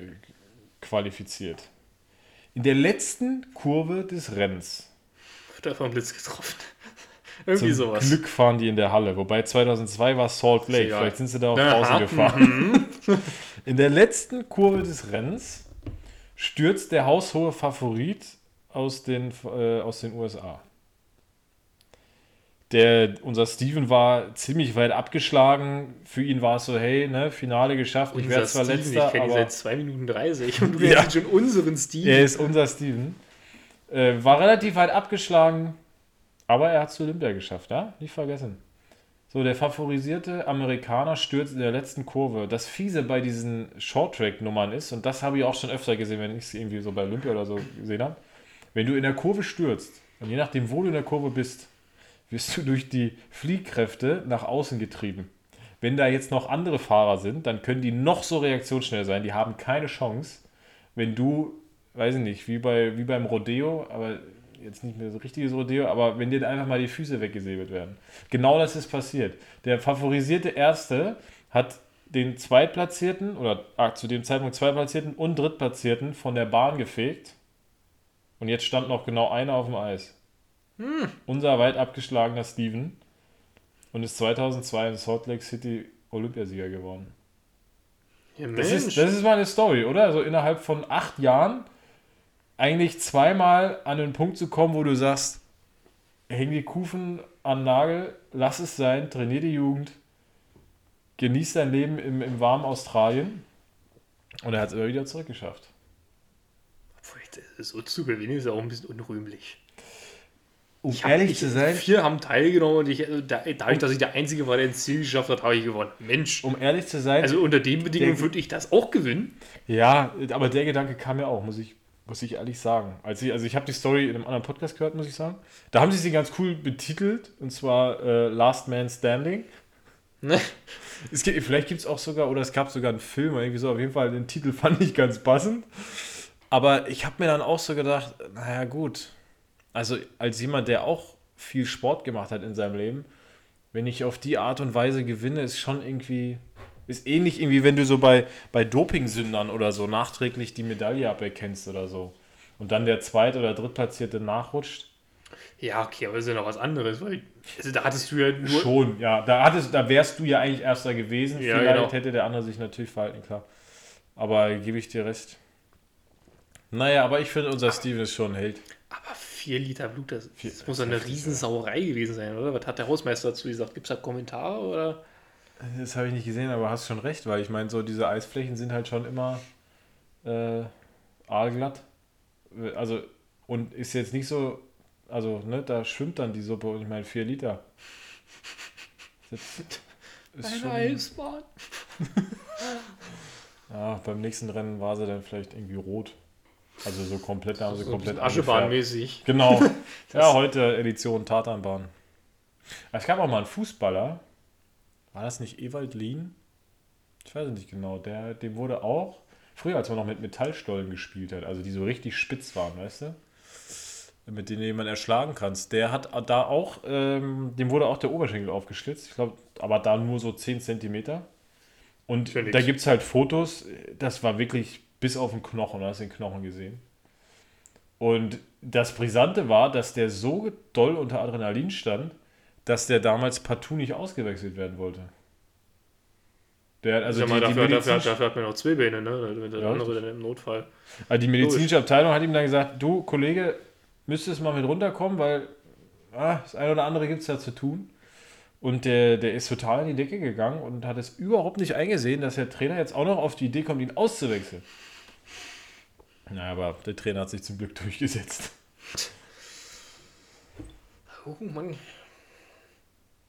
[SPEAKER 1] qualifiziert. In der letzten Kurve des Rennens.
[SPEAKER 2] Wird er vom Blitz getroffen. Irgendwie
[SPEAKER 1] Zum
[SPEAKER 2] sowas.
[SPEAKER 1] Glück fahren die in der Halle. Wobei 2002 war Salt Lake.
[SPEAKER 2] egal.
[SPEAKER 1] Vielleicht sind sie da auch
[SPEAKER 2] Aha.
[SPEAKER 1] draußen gefahren. In der letzten Kurve des Rennens stürzt der haushohe Favorit aus den, äh, aus den USA. Der, unser Steven war ziemlich weit abgeschlagen. Für ihn war es so, hey, ne, Finale geschafft. Ich werde zwar
[SPEAKER 2] Steven,
[SPEAKER 1] letzter,
[SPEAKER 2] ich kenne ihn seit 2 Minuten 30 und du
[SPEAKER 1] Ja.
[SPEAKER 2] schon unseren Steven.
[SPEAKER 1] er ist unser Steven. Äh, war relativ weit abgeschlagen, aber er hat es zu Olympia geschafft, ja? Nicht vergessen. So, der favorisierte Amerikaner stürzt in der letzten Kurve. Das Fiese bei diesen Short-Track-Nummern ist, und das habe ich auch schon öfter gesehen, wenn ich es irgendwie so bei Olympia oder so gesehen habe, wenn du in der Kurve stürzt, und je nachdem, wo du in der Kurve bist, wirst du durch die Fliehkräfte nach außen getrieben. Wenn da jetzt noch andere Fahrer sind, dann können die noch so reaktionsschnell sein, die haben keine Chance, wenn du, weiß ich nicht, wie, bei, wie beim Rodeo, aber jetzt nicht mehr so richtiges Rodeo, aber wenn dir einfach mal die Füße weggesäbelt werden. Genau das ist passiert. Der favorisierte Erste hat den Zweitplatzierten oder ah, zu dem Zeitpunkt Zweitplatzierten und Drittplatzierten von der Bahn gefegt. Und jetzt stand noch genau einer auf dem Eis. Unser weit abgeschlagener Steven und ist 2002 in Salt Lake City Olympiasieger geworden.
[SPEAKER 2] Ja,
[SPEAKER 1] Das ist, das ist mal eine Story, oder? Also innerhalb von acht Jahren eigentlich zweimal an den Punkt zu kommen, wo du sagst, häng die Kufen an den Nagel, lass es sein, trainier die Jugend, genieß dein Leben im, im warmen Australien. Und er hat es immer wieder zurückgeschafft.
[SPEAKER 2] So zu gewinnen ist ja auch ein bisschen unrühmlich.
[SPEAKER 1] Um
[SPEAKER 2] Ich hab- ich- Vier haben teilgenommen und ich, äh, da, dadurch, dass ich der Einzige war, der ins Ziel geschafft hat, habe ich gewonnen. Mensch.
[SPEAKER 1] um ehrlich zu sein,
[SPEAKER 2] Also unter den Bedingungen würde ich das auch gewinnen.
[SPEAKER 1] Ja, aber der Gedanke kam mir auch, muss ich, muss ich ehrlich sagen. Als ich, also ich habe die Story in einem anderen Podcast gehört, muss ich sagen. Da haben sie sie ganz cool betitelt, und zwar äh, Last Man Standing.
[SPEAKER 2] Ne?
[SPEAKER 1] Es gibt, vielleicht gibt es auch sogar, oder es gab sogar einen Film, irgendwie so, auf jeden Fall, den Titel fand ich ganz passend. Aber ich habe mir dann auch so gedacht, naja gut, also als jemand, der auch viel Sport gemacht hat in seinem Leben, wenn ich auf die Art und Weise gewinne, ist schon irgendwie, ist ähnlich irgendwie, wenn du so bei, bei Dopingsündern oder so nachträglich die Medaille aberkennst oder so. Und dann der Zweit- oder Drittplatzierte nachrutscht.
[SPEAKER 2] Ja, okay, aber das ist ja noch was anderes, weil also da hattest du ja nur.
[SPEAKER 1] Schon, ja. Da, hattest, da wärst du ja eigentlich Erster gewesen.
[SPEAKER 2] Ja,
[SPEAKER 1] Vielleicht
[SPEAKER 2] genau.
[SPEAKER 1] hätte der andere sich natürlich verhalten, klar. Aber gebe ich dir recht. Naja, aber ich finde, unser Steven ist schon ein Held.
[SPEAKER 2] Aber vier Liter Blut, das,
[SPEAKER 1] Vier-
[SPEAKER 2] das muss doch eine Riesensauerei gewesen sein, oder? Was hat der Hausmeister dazu gesagt? Gibt es da Kommentare oder?
[SPEAKER 1] Das habe ich nicht gesehen, aber hast schon recht, weil ich meine, so diese Eisflächen sind halt schon immer äh, aalglatt. Also, und ist jetzt nicht so, also, ne, da schwimmt dann die Suppe und ich meine, 4 Liter. Ist schon,
[SPEAKER 2] Eisbahn.
[SPEAKER 1] ja, beim nächsten Rennen war sie dann vielleicht irgendwie rot. Also so komplett, da haben sie
[SPEAKER 2] So
[SPEAKER 1] komplett.
[SPEAKER 2] Aschebahnmäßig.
[SPEAKER 1] Genau. ja, heute Edition Tatanbahn. Es gab auch mal einen Fußballer. War das nicht Ewald Lien? Ich weiß es nicht genau. Der, dem wurde auch, früher als man noch mit Metallstollen gespielt hat, also die so richtig spitz waren, weißt du? Mit denen du jemanden erschlagen kannst. Der hat da auch, ähm, dem wurde auch der Oberschenkel aufgeschlitzt. Ich glaube, aber da nur so 10 Zentimeter. Und
[SPEAKER 2] nix.
[SPEAKER 1] da gibt es halt Fotos, das war wirklich bis auf den Knochen, du hast den Knochen gesehen. Und das Brisante war, dass der so doll unter Adrenalin stand, dass der damals partout nicht ausgewechselt werden wollte. Der, also die,
[SPEAKER 2] mal,
[SPEAKER 1] die,
[SPEAKER 2] dafür, dafür, dafür hat man noch zwei Beine, ne? Der
[SPEAKER 1] Ja,
[SPEAKER 2] andere dann im Notfall.
[SPEAKER 1] also die medizinische Abteilung hat ihm dann gesagt, du Kollege, müsstest mal mit runterkommen, weil ah, das eine oder andere gibt es da zu tun. Und der, der ist total in die Decke gegangen und hat es überhaupt nicht eingesehen, dass der Trainer jetzt auch noch auf die Idee kommt, ihn auszuwechseln. Naja, aber der Trainer hat sich zum Glück durchgesetzt.
[SPEAKER 2] Oh Mann,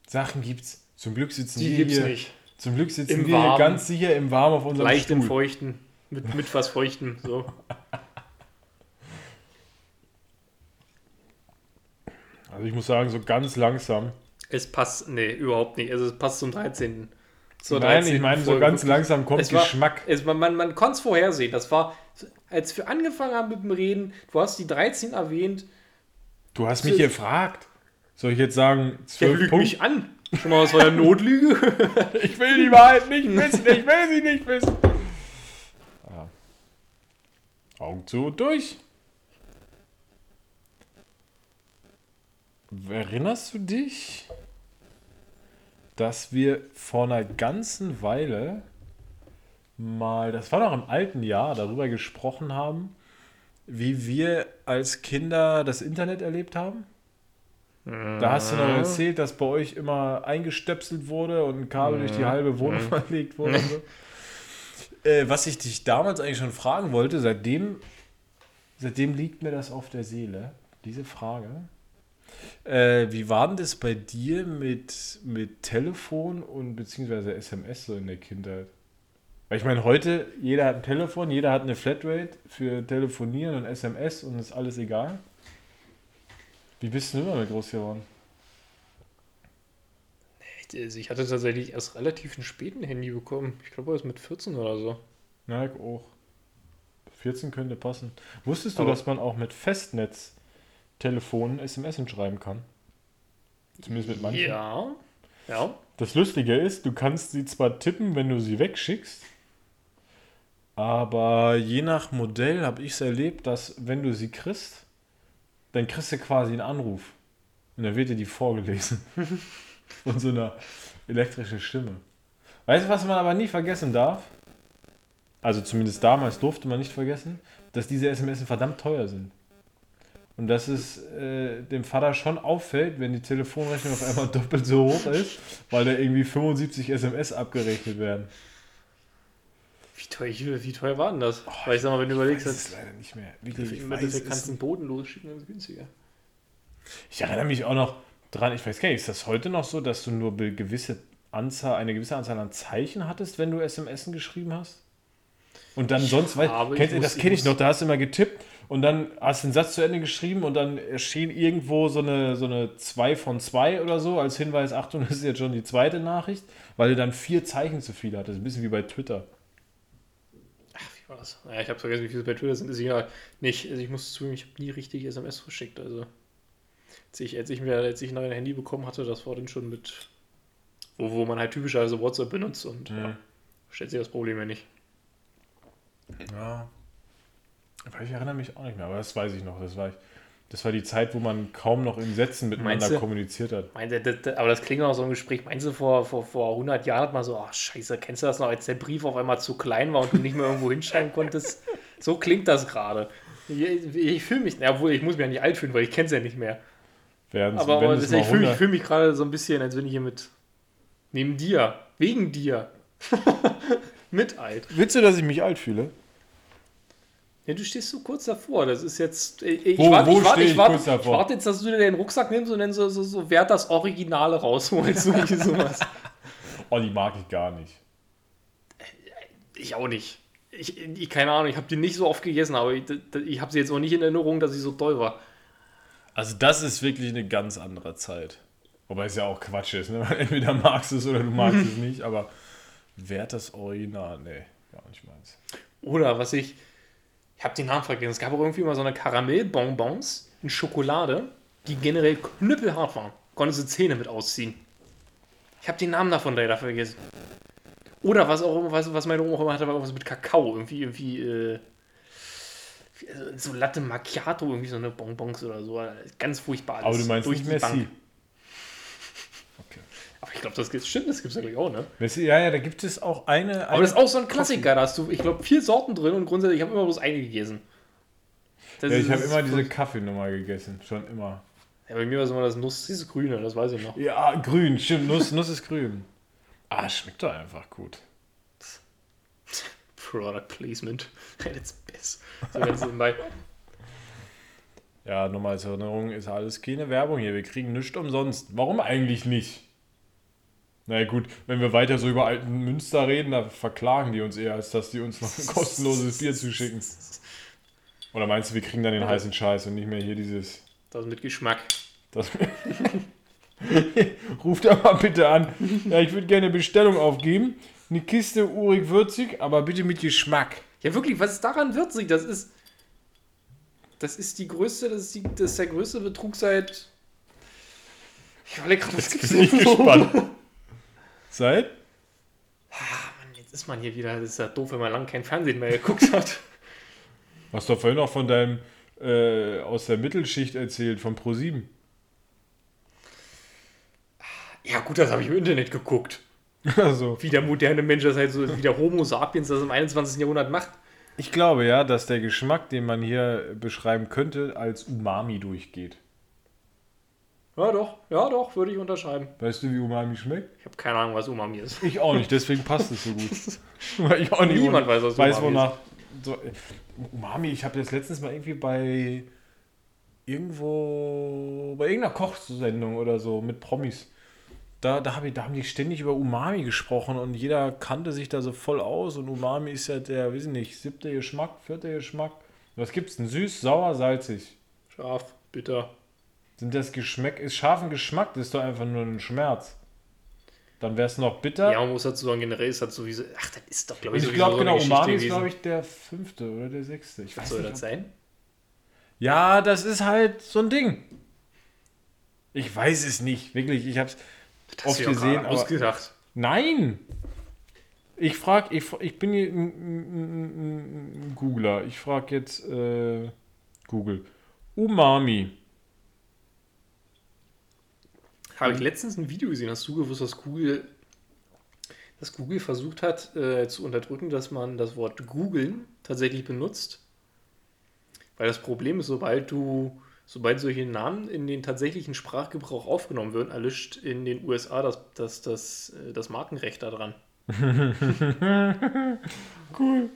[SPEAKER 1] Sachen gibt's. Zum Glück sitzen
[SPEAKER 2] die
[SPEAKER 1] wir
[SPEAKER 2] gibt's
[SPEAKER 1] hier.
[SPEAKER 2] nicht.
[SPEAKER 1] Zum Glück sitzen
[SPEAKER 2] Im
[SPEAKER 1] wir hier
[SPEAKER 2] Warmen.
[SPEAKER 1] ganz sicher im Warmen auf unserem
[SPEAKER 2] Leicht im
[SPEAKER 1] Stuhl.
[SPEAKER 2] Feuchten. Mit, mit was Feuchtem. So.
[SPEAKER 1] Also ich muss sagen, so ganz langsam.
[SPEAKER 2] Es passt, nee, überhaupt nicht. Also es passt zum 13. Zur
[SPEAKER 1] Nein, ich
[SPEAKER 2] 13.
[SPEAKER 1] meine, so ganz langsam kommt
[SPEAKER 2] Es war-
[SPEAKER 1] Geschmack.
[SPEAKER 2] Es, man man, man konnte es vorhersehen. Das war, als wir angefangen haben mit dem Reden, du hast die 13 erwähnt,
[SPEAKER 1] Du hast mich gefragt. Soll ich jetzt sagen,
[SPEAKER 2] der
[SPEAKER 1] 12
[SPEAKER 2] lügt
[SPEAKER 1] Punkte?
[SPEAKER 2] mich an. Schon mal was war der Notlüge?
[SPEAKER 1] Ich will die Wahrheit nicht wissen. Ich will sie nicht wissen. Ja. Augen zu und durch. Erinnerst du dich, dass wir vor einer ganzen Weile mal, das war noch im alten Jahr, darüber gesprochen haben, wie wir als Kinder das Internet erlebt haben? Da hast du noch erzählt, dass bei euch immer eingestöpselt wurde und ein Kabel durch die halbe Wohnung verlegt wurde. Und so. äh, was ich dich damals eigentlich schon fragen wollte, seitdem, seitdem liegt mir das auf der Seele, diese Frage. Äh, wie war denn das bei dir mit, mit Telefon und beziehungsweise SMS so in der Kindheit? Weil ich meine, heute, jeder hat ein Telefon, jeder hat eine Flatrate für Telefonieren und SMS und ist alles egal. Wie bist du denn damit groß geworden?
[SPEAKER 2] Also ich hatte tatsächlich erst relativ ein späten Handy bekommen. Ich glaube, das mit 14 oder so.
[SPEAKER 1] Ich auch. 14 könnte passen. Wusstest du,
[SPEAKER 2] Aber-
[SPEAKER 1] dass man auch mit Festnetz-Telefonen SMS schreiben kann? Zumindest mit manchen.
[SPEAKER 2] Ja. Ja.
[SPEAKER 1] Das Lustige ist, du kannst sie zwar tippen, wenn du sie wegschickst, aber je nach Modell habe ich es erlebt, dass wenn du sie kriegst, dann kriegst du quasi einen Anruf. Und dann wird dir die vorgelesen. Von so einer elektrischen Stimme. Weißt du, was man aber nie vergessen darf? Also zumindest damals durfte man nicht vergessen, dass diese SMS verdammt teuer sind. Und dass es äh, dem Vater schon auffällt, wenn die Telefonrechnung auf einmal doppelt so hoch ist, weil da irgendwie 75 SMS abgerechnet werden.
[SPEAKER 2] Wie teuer, wie teuer war denn das? Weil ich sag mal, wenn du überlegst,
[SPEAKER 1] Das ist leider nicht mehr. Wirklich, ich,
[SPEAKER 2] im
[SPEAKER 1] weiß,
[SPEAKER 2] Endeffekt kannst du einen Boden losschicken, dann ist es günstiger.
[SPEAKER 1] ich erinnere mich auch noch dran, ich weiß gar nicht, ist das heute noch so, dass du nur gewisse Anzahl, eine gewisse Anzahl an Zeichen hattest, wenn du SMS geschrieben hast? Und dann sonst, weil, kennt
[SPEAKER 2] ich
[SPEAKER 1] das kenne
[SPEAKER 2] ich
[SPEAKER 1] ich noch, da hast du immer getippt und dann hast du einen Satz zu Ende geschrieben und dann erschien irgendwo so eine, so eine 2 von 2 oder so als Hinweis, Achtung, das ist jetzt schon die zweite Nachricht, weil du dann vier Zeichen zu viel hattest, ein bisschen wie bei Twitter.
[SPEAKER 2] Ach, wie war das? Ja, ich habe vergessen, wie viele bei Twitter sind. Ist egal. Nicht. Also ich muss zugeben, ich habe nie richtig SMS verschickt. Also als ich, als ich mir als ich noch ein Handy bekommen hatte, das war dann schon mit, wo, wo man halt typischerweise WhatsApp benutzt und ja, stellt sich das Problem ja nicht.
[SPEAKER 1] Ja. Ich erinnere mich auch nicht mehr, aber das weiß ich noch. Das war, ich, das war die Zeit, wo man kaum noch in Sätzen miteinander
[SPEAKER 2] Meinst du?
[SPEAKER 1] kommuniziert hat.
[SPEAKER 2] Meinte, das, das, aber das klingt auch so ein Gespräch. Meinst du, vor, vor, vor 100 Jahren hat man so, ach scheiße, kennst du das noch, als der Brief auf einmal zu klein war und du nicht mehr irgendwo hinschreiben konntest? So klingt das gerade. Ich, ich fühle mich, ja, obwohl ich muss mich ja nicht alt fühlen, weil ich kenne es ja nicht mehr.
[SPEAKER 1] Während,
[SPEAKER 2] Aber,
[SPEAKER 1] wenn
[SPEAKER 2] aber
[SPEAKER 1] es
[SPEAKER 2] das, ich fühle mich,
[SPEAKER 1] 100
[SPEAKER 2] fühl mich gerade so ein bisschen, als wenn ich hier mit neben dir, wegen dir, mit alt.
[SPEAKER 1] Willst du, dass ich mich alt fühle?
[SPEAKER 2] Ja, du stehst so kurz davor. Das ist jetzt. Ich, ich
[SPEAKER 1] Wo-
[SPEAKER 2] warte,
[SPEAKER 1] wo
[SPEAKER 2] ich warte, ich
[SPEAKER 1] ich
[SPEAKER 2] warte, ich jetzt, dass du dir den Rucksack nimmst und dann so, so, so Wert das Originale rausholst. So sowas.
[SPEAKER 1] Oh, die mag ich gar nicht.
[SPEAKER 2] Ich auch nicht. Ich, ich keine Ahnung, ich habe die nicht so oft gegessen, aber ich, ich habe sie jetzt auch nicht in Erinnerung, dass sie so toll war.
[SPEAKER 1] Also das ist wirklich eine ganz andere Zeit. Wobei es ja auch Quatsch ist. Ne? Entweder magst du es oder du magst es nicht, aber wert das Original? Nee, gar nicht meins.
[SPEAKER 2] Oder was ich. Ich habe den Namen vergessen. Es gab auch irgendwie mal so eine Karamellbonbons in Schokolade, die generell knüppelhart waren. Konntest du Zähne mit ausziehen. Ich habe den Namen davon leider vergessen. Oder was auch immer, was, was meine Oma auch immer hatte, war irgendwas mit Kakao. Irgendwie, irgendwie, äh, so Latte Macchiato, irgendwie so eine Bonbons oder so. Ganz furchtbar alles.
[SPEAKER 1] Aber du meinst
[SPEAKER 2] Durch
[SPEAKER 1] nicht
[SPEAKER 2] die
[SPEAKER 1] Messi.
[SPEAKER 2] Bank. Aber ich glaube, das gibt, stimmt, das gibt es ja auch, ne?
[SPEAKER 1] Ja, ja, da gibt es auch eine.
[SPEAKER 2] Aber das ist auch so ein Klassiker. Da hast du, ich glaube, vier Sorten drin und grundsätzlich, ich habe immer bloß eine gegessen.
[SPEAKER 1] Ja, ich
[SPEAKER 2] ist-
[SPEAKER 1] habe
[SPEAKER 2] das
[SPEAKER 1] immer diese Kaffeenummer gegessen. Schon immer.
[SPEAKER 2] Ja, bei mir war es immer das Nuss, dieses Grüne, das weiß ich noch.
[SPEAKER 1] Ja, grün, stimmt. Nuss, Nuss ist grün. Ah, schmeckt doch einfach gut.
[SPEAKER 2] Product Placement at its best. So ganz nebenbei.
[SPEAKER 1] Ja, nochmal als Erinnerung, ist alles keine Werbung hier. Wir kriegen nichts umsonst. Warum eigentlich nicht? Na ja, gut, wenn wir weiter so über alten Münster reden, da verklagen die uns eher, als dass die uns noch ein kostenloses Bier zuschicken. Oder meinst du, wir kriegen dann den heißen Scheiß und nicht mehr hier dieses.
[SPEAKER 2] Das mit Geschmack.
[SPEAKER 1] Das Ruft da mal bitte an. Ja, ich würde gerne Bestellung aufgeben. Eine Kiste urig würzig, aber bitte mit Geschmack.
[SPEAKER 2] Ja, wirklich, was ist daran würzig? Das ist. Das ist die größte, das ist, die, das ist der größte Betrug seit. Ich überlege gerade, was gibt's
[SPEAKER 1] ich
[SPEAKER 2] denn so?
[SPEAKER 1] gespannt. Seit?
[SPEAKER 2] Mann, jetzt ist man hier wieder. Das ist ja doof, wenn man lange kein Fernsehen mehr geguckt hat.
[SPEAKER 1] Hast du vorhin noch von deinem äh, aus der Mittelschicht erzählt, von Pro7.
[SPEAKER 2] Ja, gut, das habe ich im Internet geguckt.
[SPEAKER 1] Also,
[SPEAKER 2] Wie der moderne Mensch das halt so, wie der Homo sapiens das im 21. Jahrhundert macht.
[SPEAKER 1] ich glaube ja, dass der Geschmack, den man hier beschreiben könnte, als Umami durchgeht.
[SPEAKER 2] Ja, doch, ja, doch, würde ich unterschreiben.
[SPEAKER 1] Weißt du, wie Umami schmeckt?
[SPEAKER 2] Ich habe keine Ahnung, was Umami ist.
[SPEAKER 1] Ich auch nicht, deswegen passt es so gut. Weil ich auch nicht
[SPEAKER 2] Niemand weiß, was
[SPEAKER 1] weiß
[SPEAKER 2] Umami
[SPEAKER 1] wonach. So, äh, Umami, ich habe das letztens mal irgendwie bei irgendwo, bei irgendeiner Kochsendung oder so mit Promis. Da, da, hab ich, da haben die ständig über Umami gesprochen und jeder kannte sich da so voll aus und Umami ist ja der, weiß ich nicht, siebte Geschmack, vierte Geschmack. Was gibt's denn? Süß, sauer, salzig.
[SPEAKER 2] Scharf, bitter.
[SPEAKER 1] Sind das Geschmack, ist scharfen Geschmack, das ist doch einfach nur ein Schmerz. Dann wäre es noch bitter.
[SPEAKER 2] Ja, man muss dazu sagen, generell ist das sowieso. Ach, das ist doch, glaube ich,
[SPEAKER 1] ich glaube,
[SPEAKER 2] so
[SPEAKER 1] genau, Umami ist, glaube ich, der fünfte oder der sechste. Ich
[SPEAKER 2] Was
[SPEAKER 1] weiß
[SPEAKER 2] soll
[SPEAKER 1] nicht,
[SPEAKER 2] das sein?
[SPEAKER 1] Ja, das ist halt so ein Ding. Ich weiß es nicht, wirklich. Ich habe es oft gesehen, aber
[SPEAKER 2] ausgedacht.
[SPEAKER 1] nein. Ich frage, ich, ich bin hier ein Googler. Ich frage jetzt äh, Google. Umami.
[SPEAKER 2] Habe ich letztens ein Video gesehen, hast du gewusst, dass Google, dass Google versucht hat äh, zu unterdrücken, dass man das Wort googeln tatsächlich benutzt? Weil das Problem ist, sobald du, sobald solche Namen in den tatsächlichen Sprachgebrauch aufgenommen werden, erlischt in den USA das, das, das, äh, das Markenrecht daran.
[SPEAKER 1] Cool.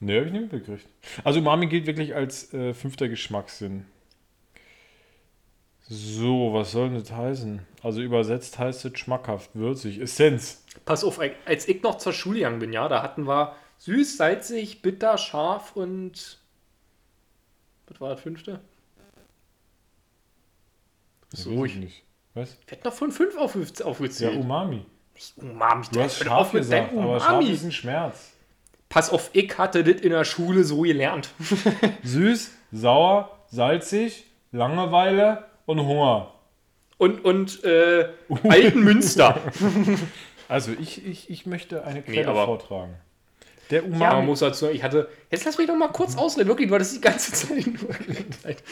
[SPEAKER 1] Ne, habe ich nicht mitgekriegt. Also Umami gilt wirklich als äh, fünfter Geschmackssinn. So, was soll das heißen? Also übersetzt heißt es schmackhaft, würzig, Essenz.
[SPEAKER 2] Pass auf, als ich noch zur Schule gegangen bin, ja, da hatten wir süß, salzig, bitter, scharf und. Was war das fünfte?
[SPEAKER 1] Das
[SPEAKER 2] So,
[SPEAKER 1] ich nicht. Was?
[SPEAKER 2] Ich hätte noch von fünf auf,
[SPEAKER 1] Ja,
[SPEAKER 2] aufgezählt.
[SPEAKER 1] Umami.
[SPEAKER 2] Nicht Umami.
[SPEAKER 1] Du hast scharf
[SPEAKER 2] auf
[SPEAKER 1] gesagt,
[SPEAKER 2] deinem
[SPEAKER 1] aber scharf
[SPEAKER 2] Umami.
[SPEAKER 1] ist ein Schmerz.
[SPEAKER 2] Pass auf, ich hatte das in der Schule so gelernt.
[SPEAKER 1] Süß, sauer, salzig, Langeweile und Hunger.
[SPEAKER 2] Und, und äh, alten Münster.
[SPEAKER 1] Also ich, ich, ich möchte eine Quelle
[SPEAKER 2] aber-
[SPEAKER 1] vortragen. Der
[SPEAKER 2] Ja, man
[SPEAKER 1] Umami.
[SPEAKER 2] muss dazu, ich hatte, jetzt lass mich doch mal kurz ausreden, wirklich, du hattest die ganze Zeit nur geredet.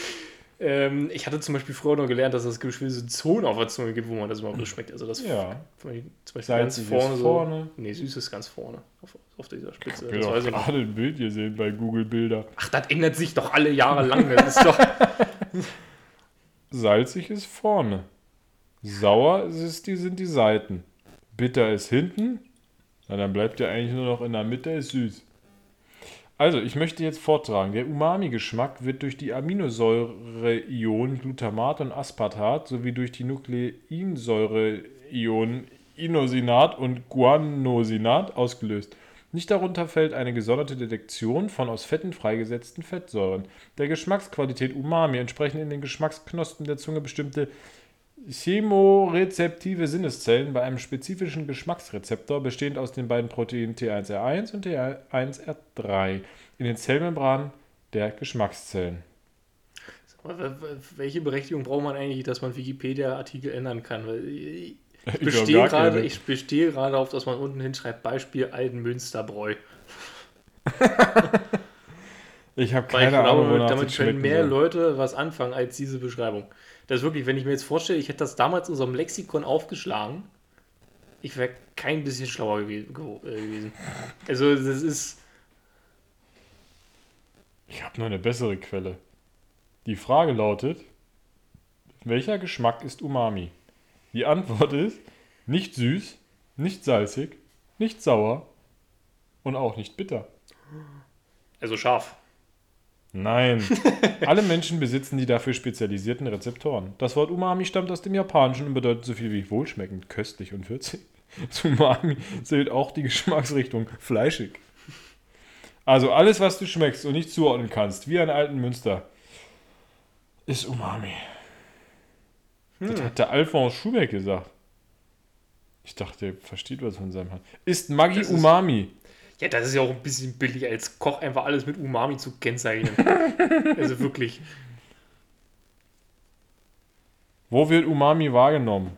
[SPEAKER 2] ähm, Ich hatte zum Beispiel früher noch gelernt, dass es gewisse Zonen auf der Zunge gibt, wo man das überhaupt nicht schmeckt. Also das
[SPEAKER 1] ja,
[SPEAKER 2] zum Beispiel ganz
[SPEAKER 1] salzig
[SPEAKER 2] vorne, so.
[SPEAKER 1] vorne.
[SPEAKER 2] Nee, süß ist ganz vorne. Auf, auf dieser Spitze.
[SPEAKER 1] Ich
[SPEAKER 2] Das
[SPEAKER 1] doch
[SPEAKER 2] weiß ich noch.
[SPEAKER 1] gerade ein Bild hier sehen bei Google Bilder.
[SPEAKER 2] Ach, das ändert sich doch alle Jahre lang. Das ist doch.
[SPEAKER 1] Salzig ist vorne. Sauer ist die sind die Seiten. Bitter ist hinten. Na, dann bleibt ja eigentlich nur noch in der Mitte ist süß. Also, ich möchte jetzt vortragen. Der Umami-Geschmack wird durch die Aminosäure-Ionen Glutamat und Aspartat sowie durch die Nukleinsäure-Ionen Inosinat und Guanosinat ausgelöst. Nicht darunter fällt eine gesonderte Detektion von aus Fetten freigesetzten Fettsäuren. Der Geschmacksqualität Umami entsprechen in den Geschmacksknospen der Zunge bestimmte chemorezeptive Sinneszellen bei einem spezifischen Geschmacksrezeptor, bestehend aus den beiden Proteinen T1R1 und T1R3 in den Zellmembranen der Geschmackszellen.
[SPEAKER 2] Welche Berechtigung braucht man eigentlich, dass man Wikipedia-Artikel ändern kann? Weil ich bestehe gerade,
[SPEAKER 1] keine.
[SPEAKER 2] ich bestehe gerade auf, dass man unten hinschreibt, Beispiel Altenmünsterbräu.
[SPEAKER 1] Ich habe
[SPEAKER 2] Weil ich
[SPEAKER 1] keine
[SPEAKER 2] glaube,
[SPEAKER 1] Ahnung,
[SPEAKER 2] damit können mehr
[SPEAKER 1] soll.
[SPEAKER 2] Leute was anfangen als diese Beschreibung. Das ist wirklich, wenn ich mir jetzt vorstelle, ich hätte das damals in unserem Lexikon aufgeschlagen, ich wäre kein bisschen schlauer äh, gewesen. Also, das ist.
[SPEAKER 1] Ich habe noch eine bessere Quelle. Die Frage lautet: Welcher Geschmack ist Umami? Die Antwort ist nicht süß, nicht salzig, nicht sauer und auch nicht bitter.
[SPEAKER 2] Also scharf.
[SPEAKER 1] Nein. Alle Menschen besitzen die dafür spezialisierten Rezeptoren. Das Wort Umami stammt aus dem Japanischen und bedeutet so viel wie wohlschmeckend, köstlich und würzig. Zu Umami zählt auch die Geschmacksrichtung fleischig. Also alles, was du schmeckst und nicht zuordnen kannst, wie an alten Münster, ist Umami. Das hat der Alphonse Schubeck gesagt. Ich dachte, er versteht was von seinem Hand. Ist Maggi
[SPEAKER 2] Das ist-
[SPEAKER 1] Umami.
[SPEAKER 2] Ja, das ist ja auch ein bisschen billig, als Koch einfach alles mit Umami zu kennzeichnen. also wirklich.
[SPEAKER 1] Wo wird Umami wahrgenommen?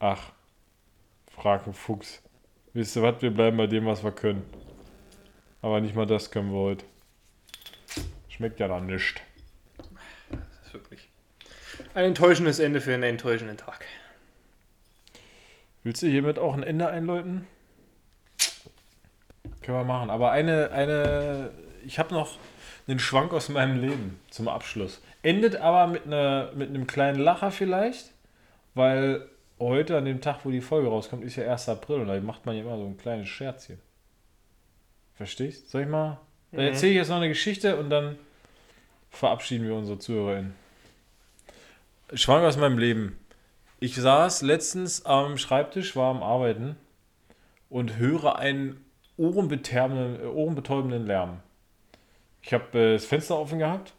[SPEAKER 1] Ach, frag ein Fuchs. Wisst ihr was, wir bleiben bei dem, was wir können. Aber nicht mal das können wir heute. Schmeckt ja dann nicht.
[SPEAKER 2] Ein enttäuschendes Ende für einen enttäuschenden Tag.
[SPEAKER 1] Willst du hiermit auch ein Ende einläuten? Können wir machen. Aber eine, eine, ich habe noch einen Schwank aus meinem Leben zum Abschluss. Endet aber mit, einer, mit einem kleinen Lacher vielleicht, weil heute an dem Tag, wo die Folge rauskommt, ist ja 1. April und da macht man ja immer so ein kleines Scherzchen. Verstehst? Soll ich mal? Dann erzähle ich jetzt noch eine Geschichte und dann verabschieden wir unsere ZuhörerInnen. Schwank aus meinem Leben. Ich saß letztens am Schreibtisch, war am Arbeiten und höre einen ohrenbetäubenden, ohrenbetäubenden Lärm. Ich habe äh, das Fenster offen gehabt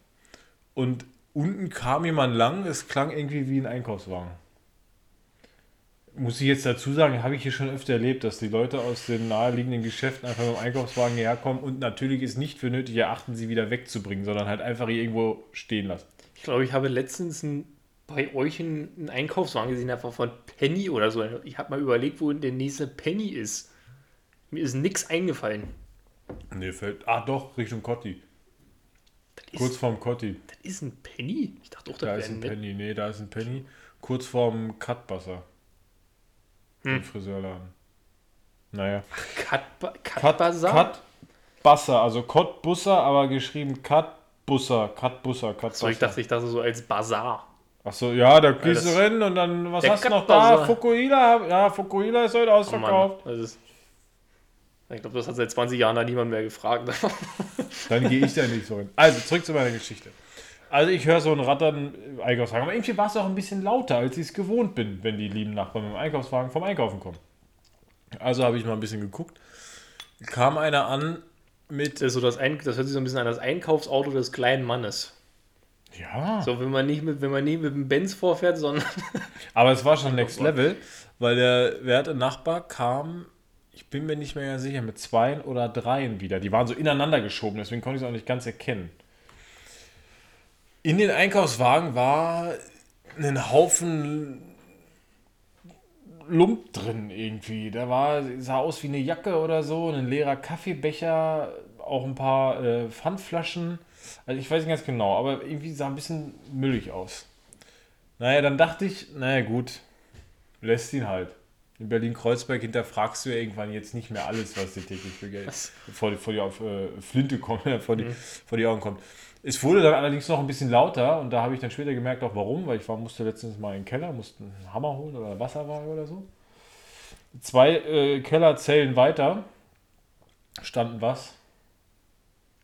[SPEAKER 1] und unten kam jemand lang, es klang irgendwie wie ein Einkaufswagen. Muss ich jetzt dazu sagen, habe ich hier schon öfter erlebt, dass die Leute aus den naheliegenden Geschäften einfach mit dem Einkaufswagen hierher kommen und natürlich ist nicht für nötig erachten, sie wieder wegzubringen, sondern halt einfach irgendwo stehen lassen.
[SPEAKER 2] Ich glaube, ich habe letztens ein, bei euch einen, Einkaufswagen gesehen, einfach von Penny oder so. Ich habe mal überlegt, wo der nächste Penny ist. Mir ist nichts eingefallen.
[SPEAKER 1] Nee, fällt. Ah, doch, Richtung Cotti.
[SPEAKER 2] Ist,
[SPEAKER 1] Kurz vorm Cotti.
[SPEAKER 2] das ist ein Penny? Ich dachte auch,
[SPEAKER 1] Da ist ein Penny. Nee, da ist ein Penny. Kurz vorm Cutbusser.
[SPEAKER 2] Hm.
[SPEAKER 1] Im Friseurladen. Naja.
[SPEAKER 2] Cut, Cut,
[SPEAKER 1] Cut? Cutbusser, also Cottbusser, aber geschrieben Cutbusser. Cutbusser, Cutbusser.
[SPEAKER 2] So, ich dachte, ich dachte so als Bazar.
[SPEAKER 1] Achso, ja, da gehst du rein und dann, was hast du noch da?
[SPEAKER 2] Cutbusser.
[SPEAKER 1] Fukuhila? Ja, Fukuhila ist heute
[SPEAKER 2] Oh
[SPEAKER 1] ausverkauft.
[SPEAKER 2] Mann, das ist, ich glaube, das hat seit 20 Jahren da niemand mehr gefragt.
[SPEAKER 1] Dann gehe ich da nicht so rein. Also, zurück zu meiner Geschichte. Also, ich höre so ein Rattern im Einkaufswagen. Aber irgendwie war es auch ein bisschen lauter, als ich es gewohnt bin, wenn die lieben Nachbarn mit dem Einkaufswagen vom Einkaufen kommen. Also habe ich mal ein bisschen geguckt. Kam einer an mit.
[SPEAKER 2] Das, so das, Ein das hört sich so ein bisschen an das Einkaufsauto des kleinen Mannes.
[SPEAKER 1] Ja.
[SPEAKER 2] So, wenn man nicht mit, wenn man nicht mit dem Benz vorfährt, sondern
[SPEAKER 1] Aber es war schon Next Level, weil der werte Nachbar kam, ich bin mir nicht mehr ganz sicher, mit zweien oder dreien wieder. Die waren so ineinander geschoben, deswegen konnte ich es auch nicht ganz erkennen. In den Einkaufswagen war ein Haufen Lump drin irgendwie. Da war, sah aus wie eine Jacke oder so, ein leerer Kaffeebecher, auch ein paar äh, Pfandflaschen. Also ich weiß nicht ganz genau, aber irgendwie sah ein bisschen müllig aus. Naja, dann dachte ich, naja gut, lässt ihn halt. In Berlin-Kreuzberg hinterfragst du ja irgendwann jetzt nicht mehr alles, was dir täglich für Geld vor, die- vor die auf äh, Flinte kommt, vor, die, vor die Augen kommt. Es wurde dann allerdings noch ein bisschen lauter und da habe ich dann später gemerkt auch warum, weil ich war, musste letztens mal in den Keller, musste einen Hammer holen oder Wasserwaage oder so. Zwei äh, Kellerzellen weiter standen was?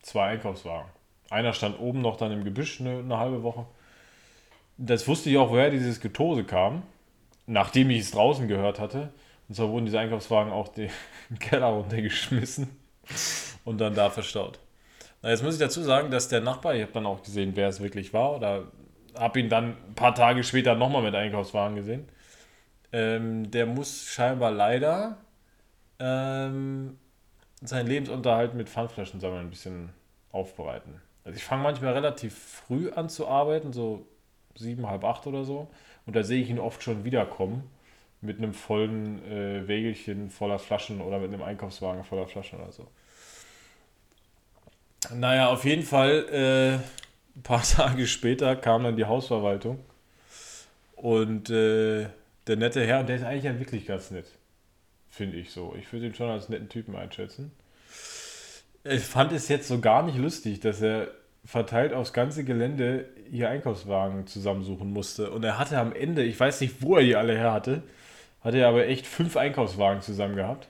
[SPEAKER 1] Zwei Einkaufswagen. Einer stand oben noch dann im Gebüsch eine, eine halbe Woche. Das wusste ich auch, woher dieses Getose kam, nachdem ich es draußen gehört hatte. Und zwar wurden diese Einkaufswagen auch den Keller runtergeschmissen und dann da verstaut. Na, jetzt muss ich dazu sagen, dass der Nachbar, ich habe dann auch gesehen, wer es wirklich war, oder habe ihn dann ein paar Tage später nochmal mit Einkaufswagen gesehen. Ähm, der muss scheinbar leider ähm, seinen Lebensunterhalt mit Pfandflaschen sammeln ein bisschen aufbereiten. Also ich fange manchmal relativ früh an zu arbeiten, so sieben, halb acht oder so. Und da sehe ich ihn oft schon wiederkommen mit einem vollen äh, Wägelchen voller Flaschen oder mit einem Einkaufswagen voller Flaschen oder so. Naja, auf jeden Fall, äh, ein paar Tage später kam dann die Hausverwaltung und äh, der nette Herr, und der ist eigentlich ja wirklich ganz nett, finde ich so. Ich würde ihn schon als netten Typen einschätzen. Ich fand es jetzt so gar nicht lustig, dass er verteilt aufs ganze Gelände ihr Einkaufswagen zusammensuchen musste. Und er hatte am Ende, ich weiß nicht, wo er die alle her hatte, hatte er aber echt fünf Einkaufswagen zusammen gehabt.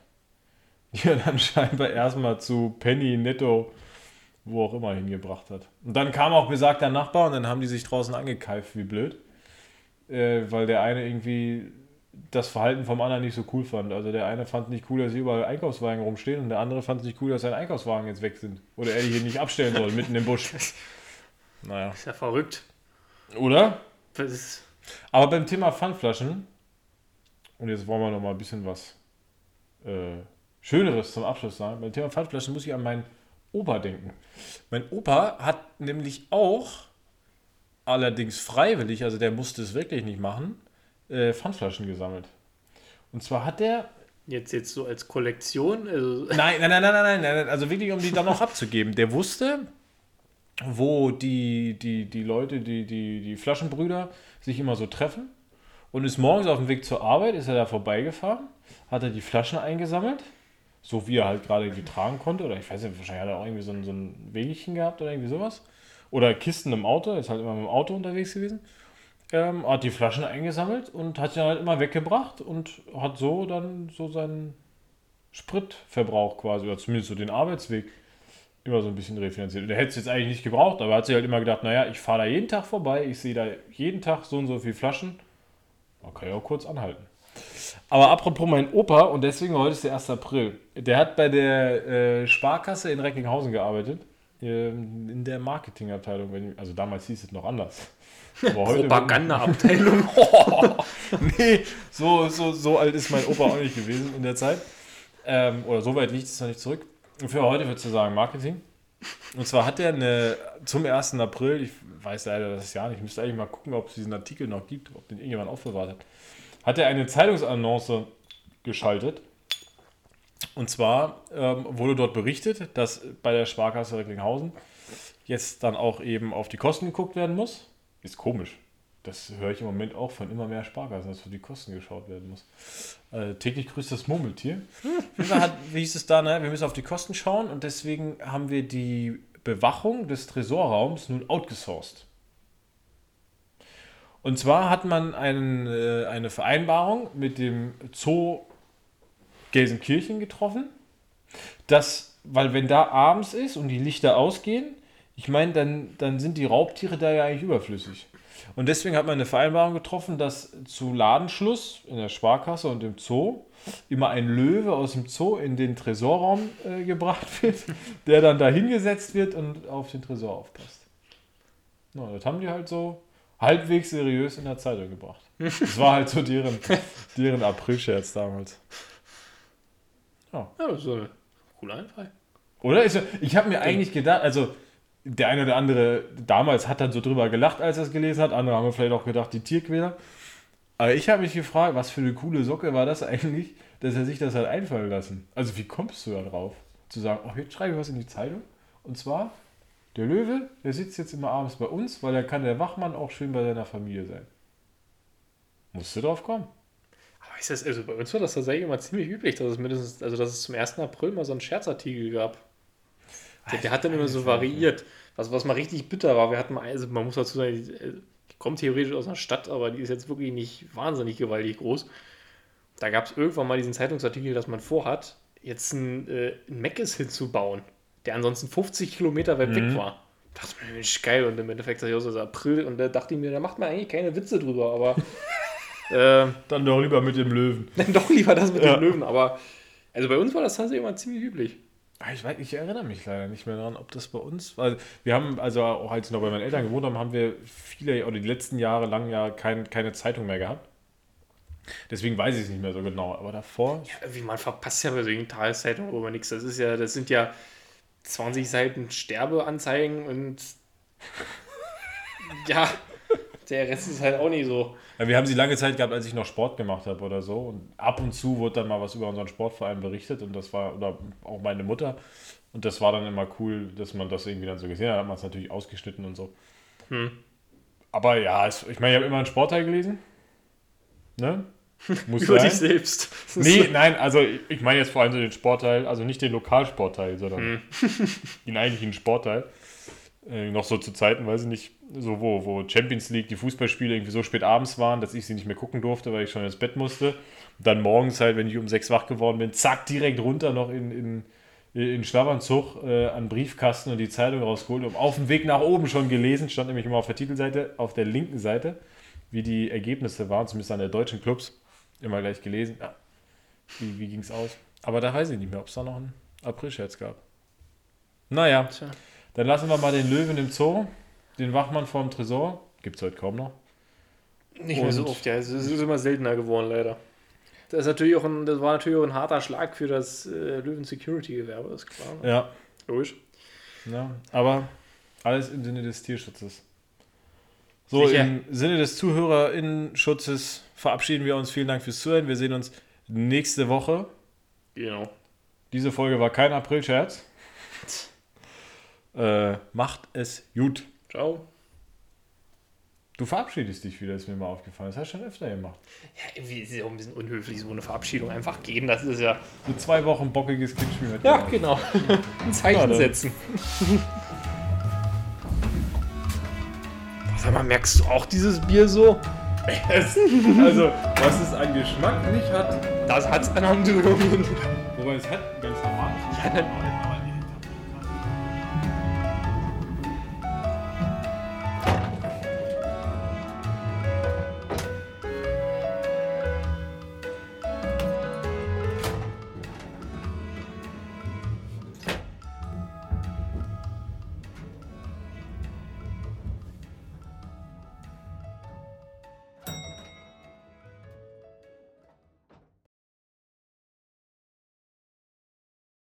[SPEAKER 1] Die er dann scheinbar erstmal zu Penny, Netto, wo auch immer hingebracht hat. Und dann kam auch besagter Nachbar und dann haben die sich draußen angekeift, wie blöd. Äh, weil der eine irgendwie das Verhalten vom anderen nicht so cool fand. Also der eine fand nicht cool, dass hier überall Einkaufswagen rumstehen und der andere fand es nicht cool, dass seine Einkaufswagen jetzt weg sind. Oder er die hier nicht abstellen soll, mitten im Busch. Naja.
[SPEAKER 2] Ist ja verrückt.
[SPEAKER 1] Oder? Aber beim Thema Pfandflaschen, und jetzt wollen wir noch mal ein bisschen was äh, Schöneres zum Abschluss sagen. Beim Thema Pfandflaschen muss ich an meinen Opa denken. Mein Opa hat nämlich auch, allerdings freiwillig, also der musste es wirklich nicht machen, äh, Pfandflaschen gesammelt. Und zwar hat der
[SPEAKER 2] jetzt, jetzt so als Kollektion. Also,
[SPEAKER 1] Nein, nein, nein, nein, nein, nein, nein, also wirklich, um die dann noch abzugeben. Der wusste, wo die, die, die Leute, die, die, die Flaschenbrüder sich immer so treffen und ist morgens auf dem Weg zur Arbeit, ist er da vorbeigefahren, hat er die Flaschen eingesammelt, so wie er halt gerade die tragen konnte, oder ich weiß nicht, wahrscheinlich hat er auch irgendwie so ein, so ein Wegchen gehabt oder irgendwie sowas. Oder Kisten im Auto, ist halt immer mit dem Auto unterwegs gewesen. Ähm, hat die Flaschen eingesammelt und hat sie halt immer weggebracht und hat so dann so seinen Spritverbrauch quasi, oder zumindest so den Arbeitsweg immer so ein bisschen refinanziert. Und der hätte es jetzt eigentlich nicht gebraucht, aber er hat sich halt immer gedacht, naja, ich fahre da jeden Tag vorbei, ich sehe da jeden Tag so und so viele Flaschen. Da kann ich auch kurz anhalten. Aber apropos mein Opa, und deswegen heute ist der 1. April, der hat bei der äh, Sparkasse in Recklinghausen gearbeitet, ähm, in der Marketingabteilung, also damals hieß es noch anders.
[SPEAKER 2] Propagandaabteilung.
[SPEAKER 1] nee, so, so, so alt ist mein Opa auch nicht gewesen in der Zeit. Ähm, oder so weit liegt es noch nicht zurück. Und für heute würdest du sagen Marketing. Und zwar hat er eine, zum 1. April, ich weiß leider das Jahr nicht, ich müsste eigentlich mal gucken, ob es diesen Artikel noch gibt, ob den irgendjemand aufbewahrt hat, hat er eine Zeitungsannonce geschaltet. Und zwar ähm, wurde dort berichtet, dass bei der Sparkasse Recklinghausen jetzt dann auch eben auf die Kosten geguckt werden muss. Ist komisch. Das höre ich im Moment auch von immer mehr Sparkassen, dass auf die Kosten geschaut werden muss. Äh, täglich grüßt das Murmeltier. Fall hat, wie hieß es da, ne? wir müssen auf die Kosten schauen und deswegen haben wir die Bewachung des Tresorraums nun outgesourced. Und zwar hat man einen, äh, eine Vereinbarung mit dem Zoo Gelsenkirchen getroffen, dass, weil wenn da abends ist und die Lichter ausgehen, ich meine, dann, dann sind die Raubtiere da ja eigentlich überflüssig. Und deswegen hat man eine Vereinbarung getroffen, dass zu Ladenschluss in der Sparkasse und im Zoo immer ein Löwe aus dem Zoo in den Tresorraum äh, gebracht wird, der dann da hingesetzt wird und auf den Tresor aufpasst. Na, das haben die halt so halbwegs seriös in der Zeitung gebracht. Das war halt so deren, deren Aprilscherz damals.
[SPEAKER 2] Ja, das ist ein cooler Einfall.
[SPEAKER 1] Oder? Ich, ich habe mir eigentlich gedacht, also der eine oder andere damals hat dann so drüber gelacht, als er es gelesen hat. Andere haben vielleicht auch gedacht, die Tierquäler. Aber ich habe mich gefragt, was für eine coole Socke war das eigentlich, dass er sich das hat einfallen lassen. Also wie kommst du da drauf? Zu sagen, ach, jetzt schreibe ich was in die Zeitung. Und zwar, der Löwe, der sitzt jetzt immer abends bei uns, weil da kann der Wachmann auch schön bei seiner Familie sein. Musst du drauf kommen.
[SPEAKER 2] Aber ist das, also bei uns war das tatsächlich immer ziemlich üblich, dass es mindestens, also dass es zum 1. April mal so einen Scherzartikel gab. Der, der hat dann immer so variiert. Was, was mal richtig bitter war, wir hatten mal, also man muss dazu sagen, die, äh, kommt theoretisch aus einer Stadt, aber die ist jetzt wirklich nicht wahnsinnig gewaltig groß. Da gab es irgendwann mal diesen Zeitungsartikel, dass man vorhat, jetzt ein, äh, ein Meckes hinzubauen, der ansonsten 50 Kilometer weit weg war. Da dachte ich mir, Mensch, geil. Und im Endeffekt sag ich auch so, das ist April und da dachte ich mir, da macht man eigentlich keine Witze drüber, aber äh,
[SPEAKER 1] Dann doch lieber mit dem Löwen.
[SPEAKER 2] dann doch lieber das mit
[SPEAKER 1] Ja.
[SPEAKER 2] dem Löwen. Aber also bei uns war das tatsächlich immer ziemlich üblich.
[SPEAKER 1] Ah, Ich, weiß, ich erinnere mich leider nicht mehr daran, ob das bei uns, weil wir haben, also auch als wir noch bei meinen Eltern gewohnt haben, haben wir viele, oder die letzten Jahre lang ja kein, keine Zeitung mehr gehabt. Deswegen weiß ich es nicht mehr so genau, aber davor,
[SPEAKER 2] Wie man verpasst ja bei solchen Tageszeitungen über nichts. Das ist ja, das sind ja 20 Seiten Sterbeanzeigen und ja, der Rest ist halt auch nicht so.
[SPEAKER 1] Ja, wir haben sie lange Zeit gehabt, als ich noch Sport gemacht habe oder so. Und ab und zu wurde dann mal was über unseren Sportverein berichtet und das war, oder auch meine Mutter. Und das war dann immer cool, dass man das irgendwie dann so gesehen hat. Da hat man es natürlich ausgeschnitten und so. Aber ja, es, ich meine, ich habe immer einen Sportteil gelesen. Ne? Muss
[SPEAKER 2] Über
[SPEAKER 1] sein.
[SPEAKER 2] dich selbst.
[SPEAKER 1] Nee, nein, also ich- ich meine jetzt vor allem so den Sportteil, also nicht den Lokalsportteil, sondern
[SPEAKER 2] Hm.
[SPEAKER 1] den eigentlichen Sportteil. Äh, noch so zu Zeiten, weiß ich nicht, so wo, wo Champions League, die Fußballspiele irgendwie so spät abends waren, dass ich sie nicht mehr gucken durfte, weil ich schon ins Bett musste. Und dann morgens halt, wenn ich um sechs wach geworden bin, zack, direkt runter noch in, in, in Schlafanzug äh, an Briefkasten und die Zeitung rausgeholt und auf dem Weg nach oben schon gelesen, stand nämlich immer auf der Titelseite, auf der linken Seite, wie die Ergebnisse waren, zumindest an der deutschen Clubs, immer gleich gelesen. Ja. Wie, wie ging es aus? Aber da weiß ich nicht mehr, ob es da noch einen Aprilscherz gab. Naja,
[SPEAKER 2] Tja.
[SPEAKER 1] Dann lassen wir mal den Löwen im Zoo, den Wachmann vorm Tresor. Gibt es heute kaum noch.
[SPEAKER 2] Nicht mehr so oft, ja. Es ist immer seltener geworden, leider. Das, ist natürlich auch ein, das war natürlich auch ein harter Schlag für das äh, Löwen Security Gewerbe, ist klar.
[SPEAKER 1] Ja,
[SPEAKER 2] Logisch.
[SPEAKER 1] ja, aber alles im Sinne des Tierschutzes. So,
[SPEAKER 2] Sicher.
[SPEAKER 1] im Sinne des ZuhörerInnen-Schutzes verabschieden wir uns. Vielen Dank fürs Zuhören. Wir sehen uns nächste Woche.
[SPEAKER 2] Genau.
[SPEAKER 1] Diese Folge war kein Aprilscherz. Äh, macht es gut.
[SPEAKER 2] Ciao.
[SPEAKER 1] Du verabschiedest dich wieder, ist mir mal aufgefallen. Das hast du schon öfter gemacht.
[SPEAKER 2] Ja, irgendwie ist es ja auch ein bisschen unhöflich, so eine Verabschiedung einfach gehen. Das ist ja.
[SPEAKER 1] So zwei Wochen bockiges mit
[SPEAKER 2] Ja,
[SPEAKER 1] dir.
[SPEAKER 2] genau. ein Zeichen
[SPEAKER 1] Ja,
[SPEAKER 2] setzen. Sag mal, merkst du auch dieses Bier so?
[SPEAKER 1] Also, was es an Geschmack nicht hat,
[SPEAKER 2] Das hat's an Handlungen.
[SPEAKER 1] wobei es hat ganz normal.
[SPEAKER 2] Ja, dann-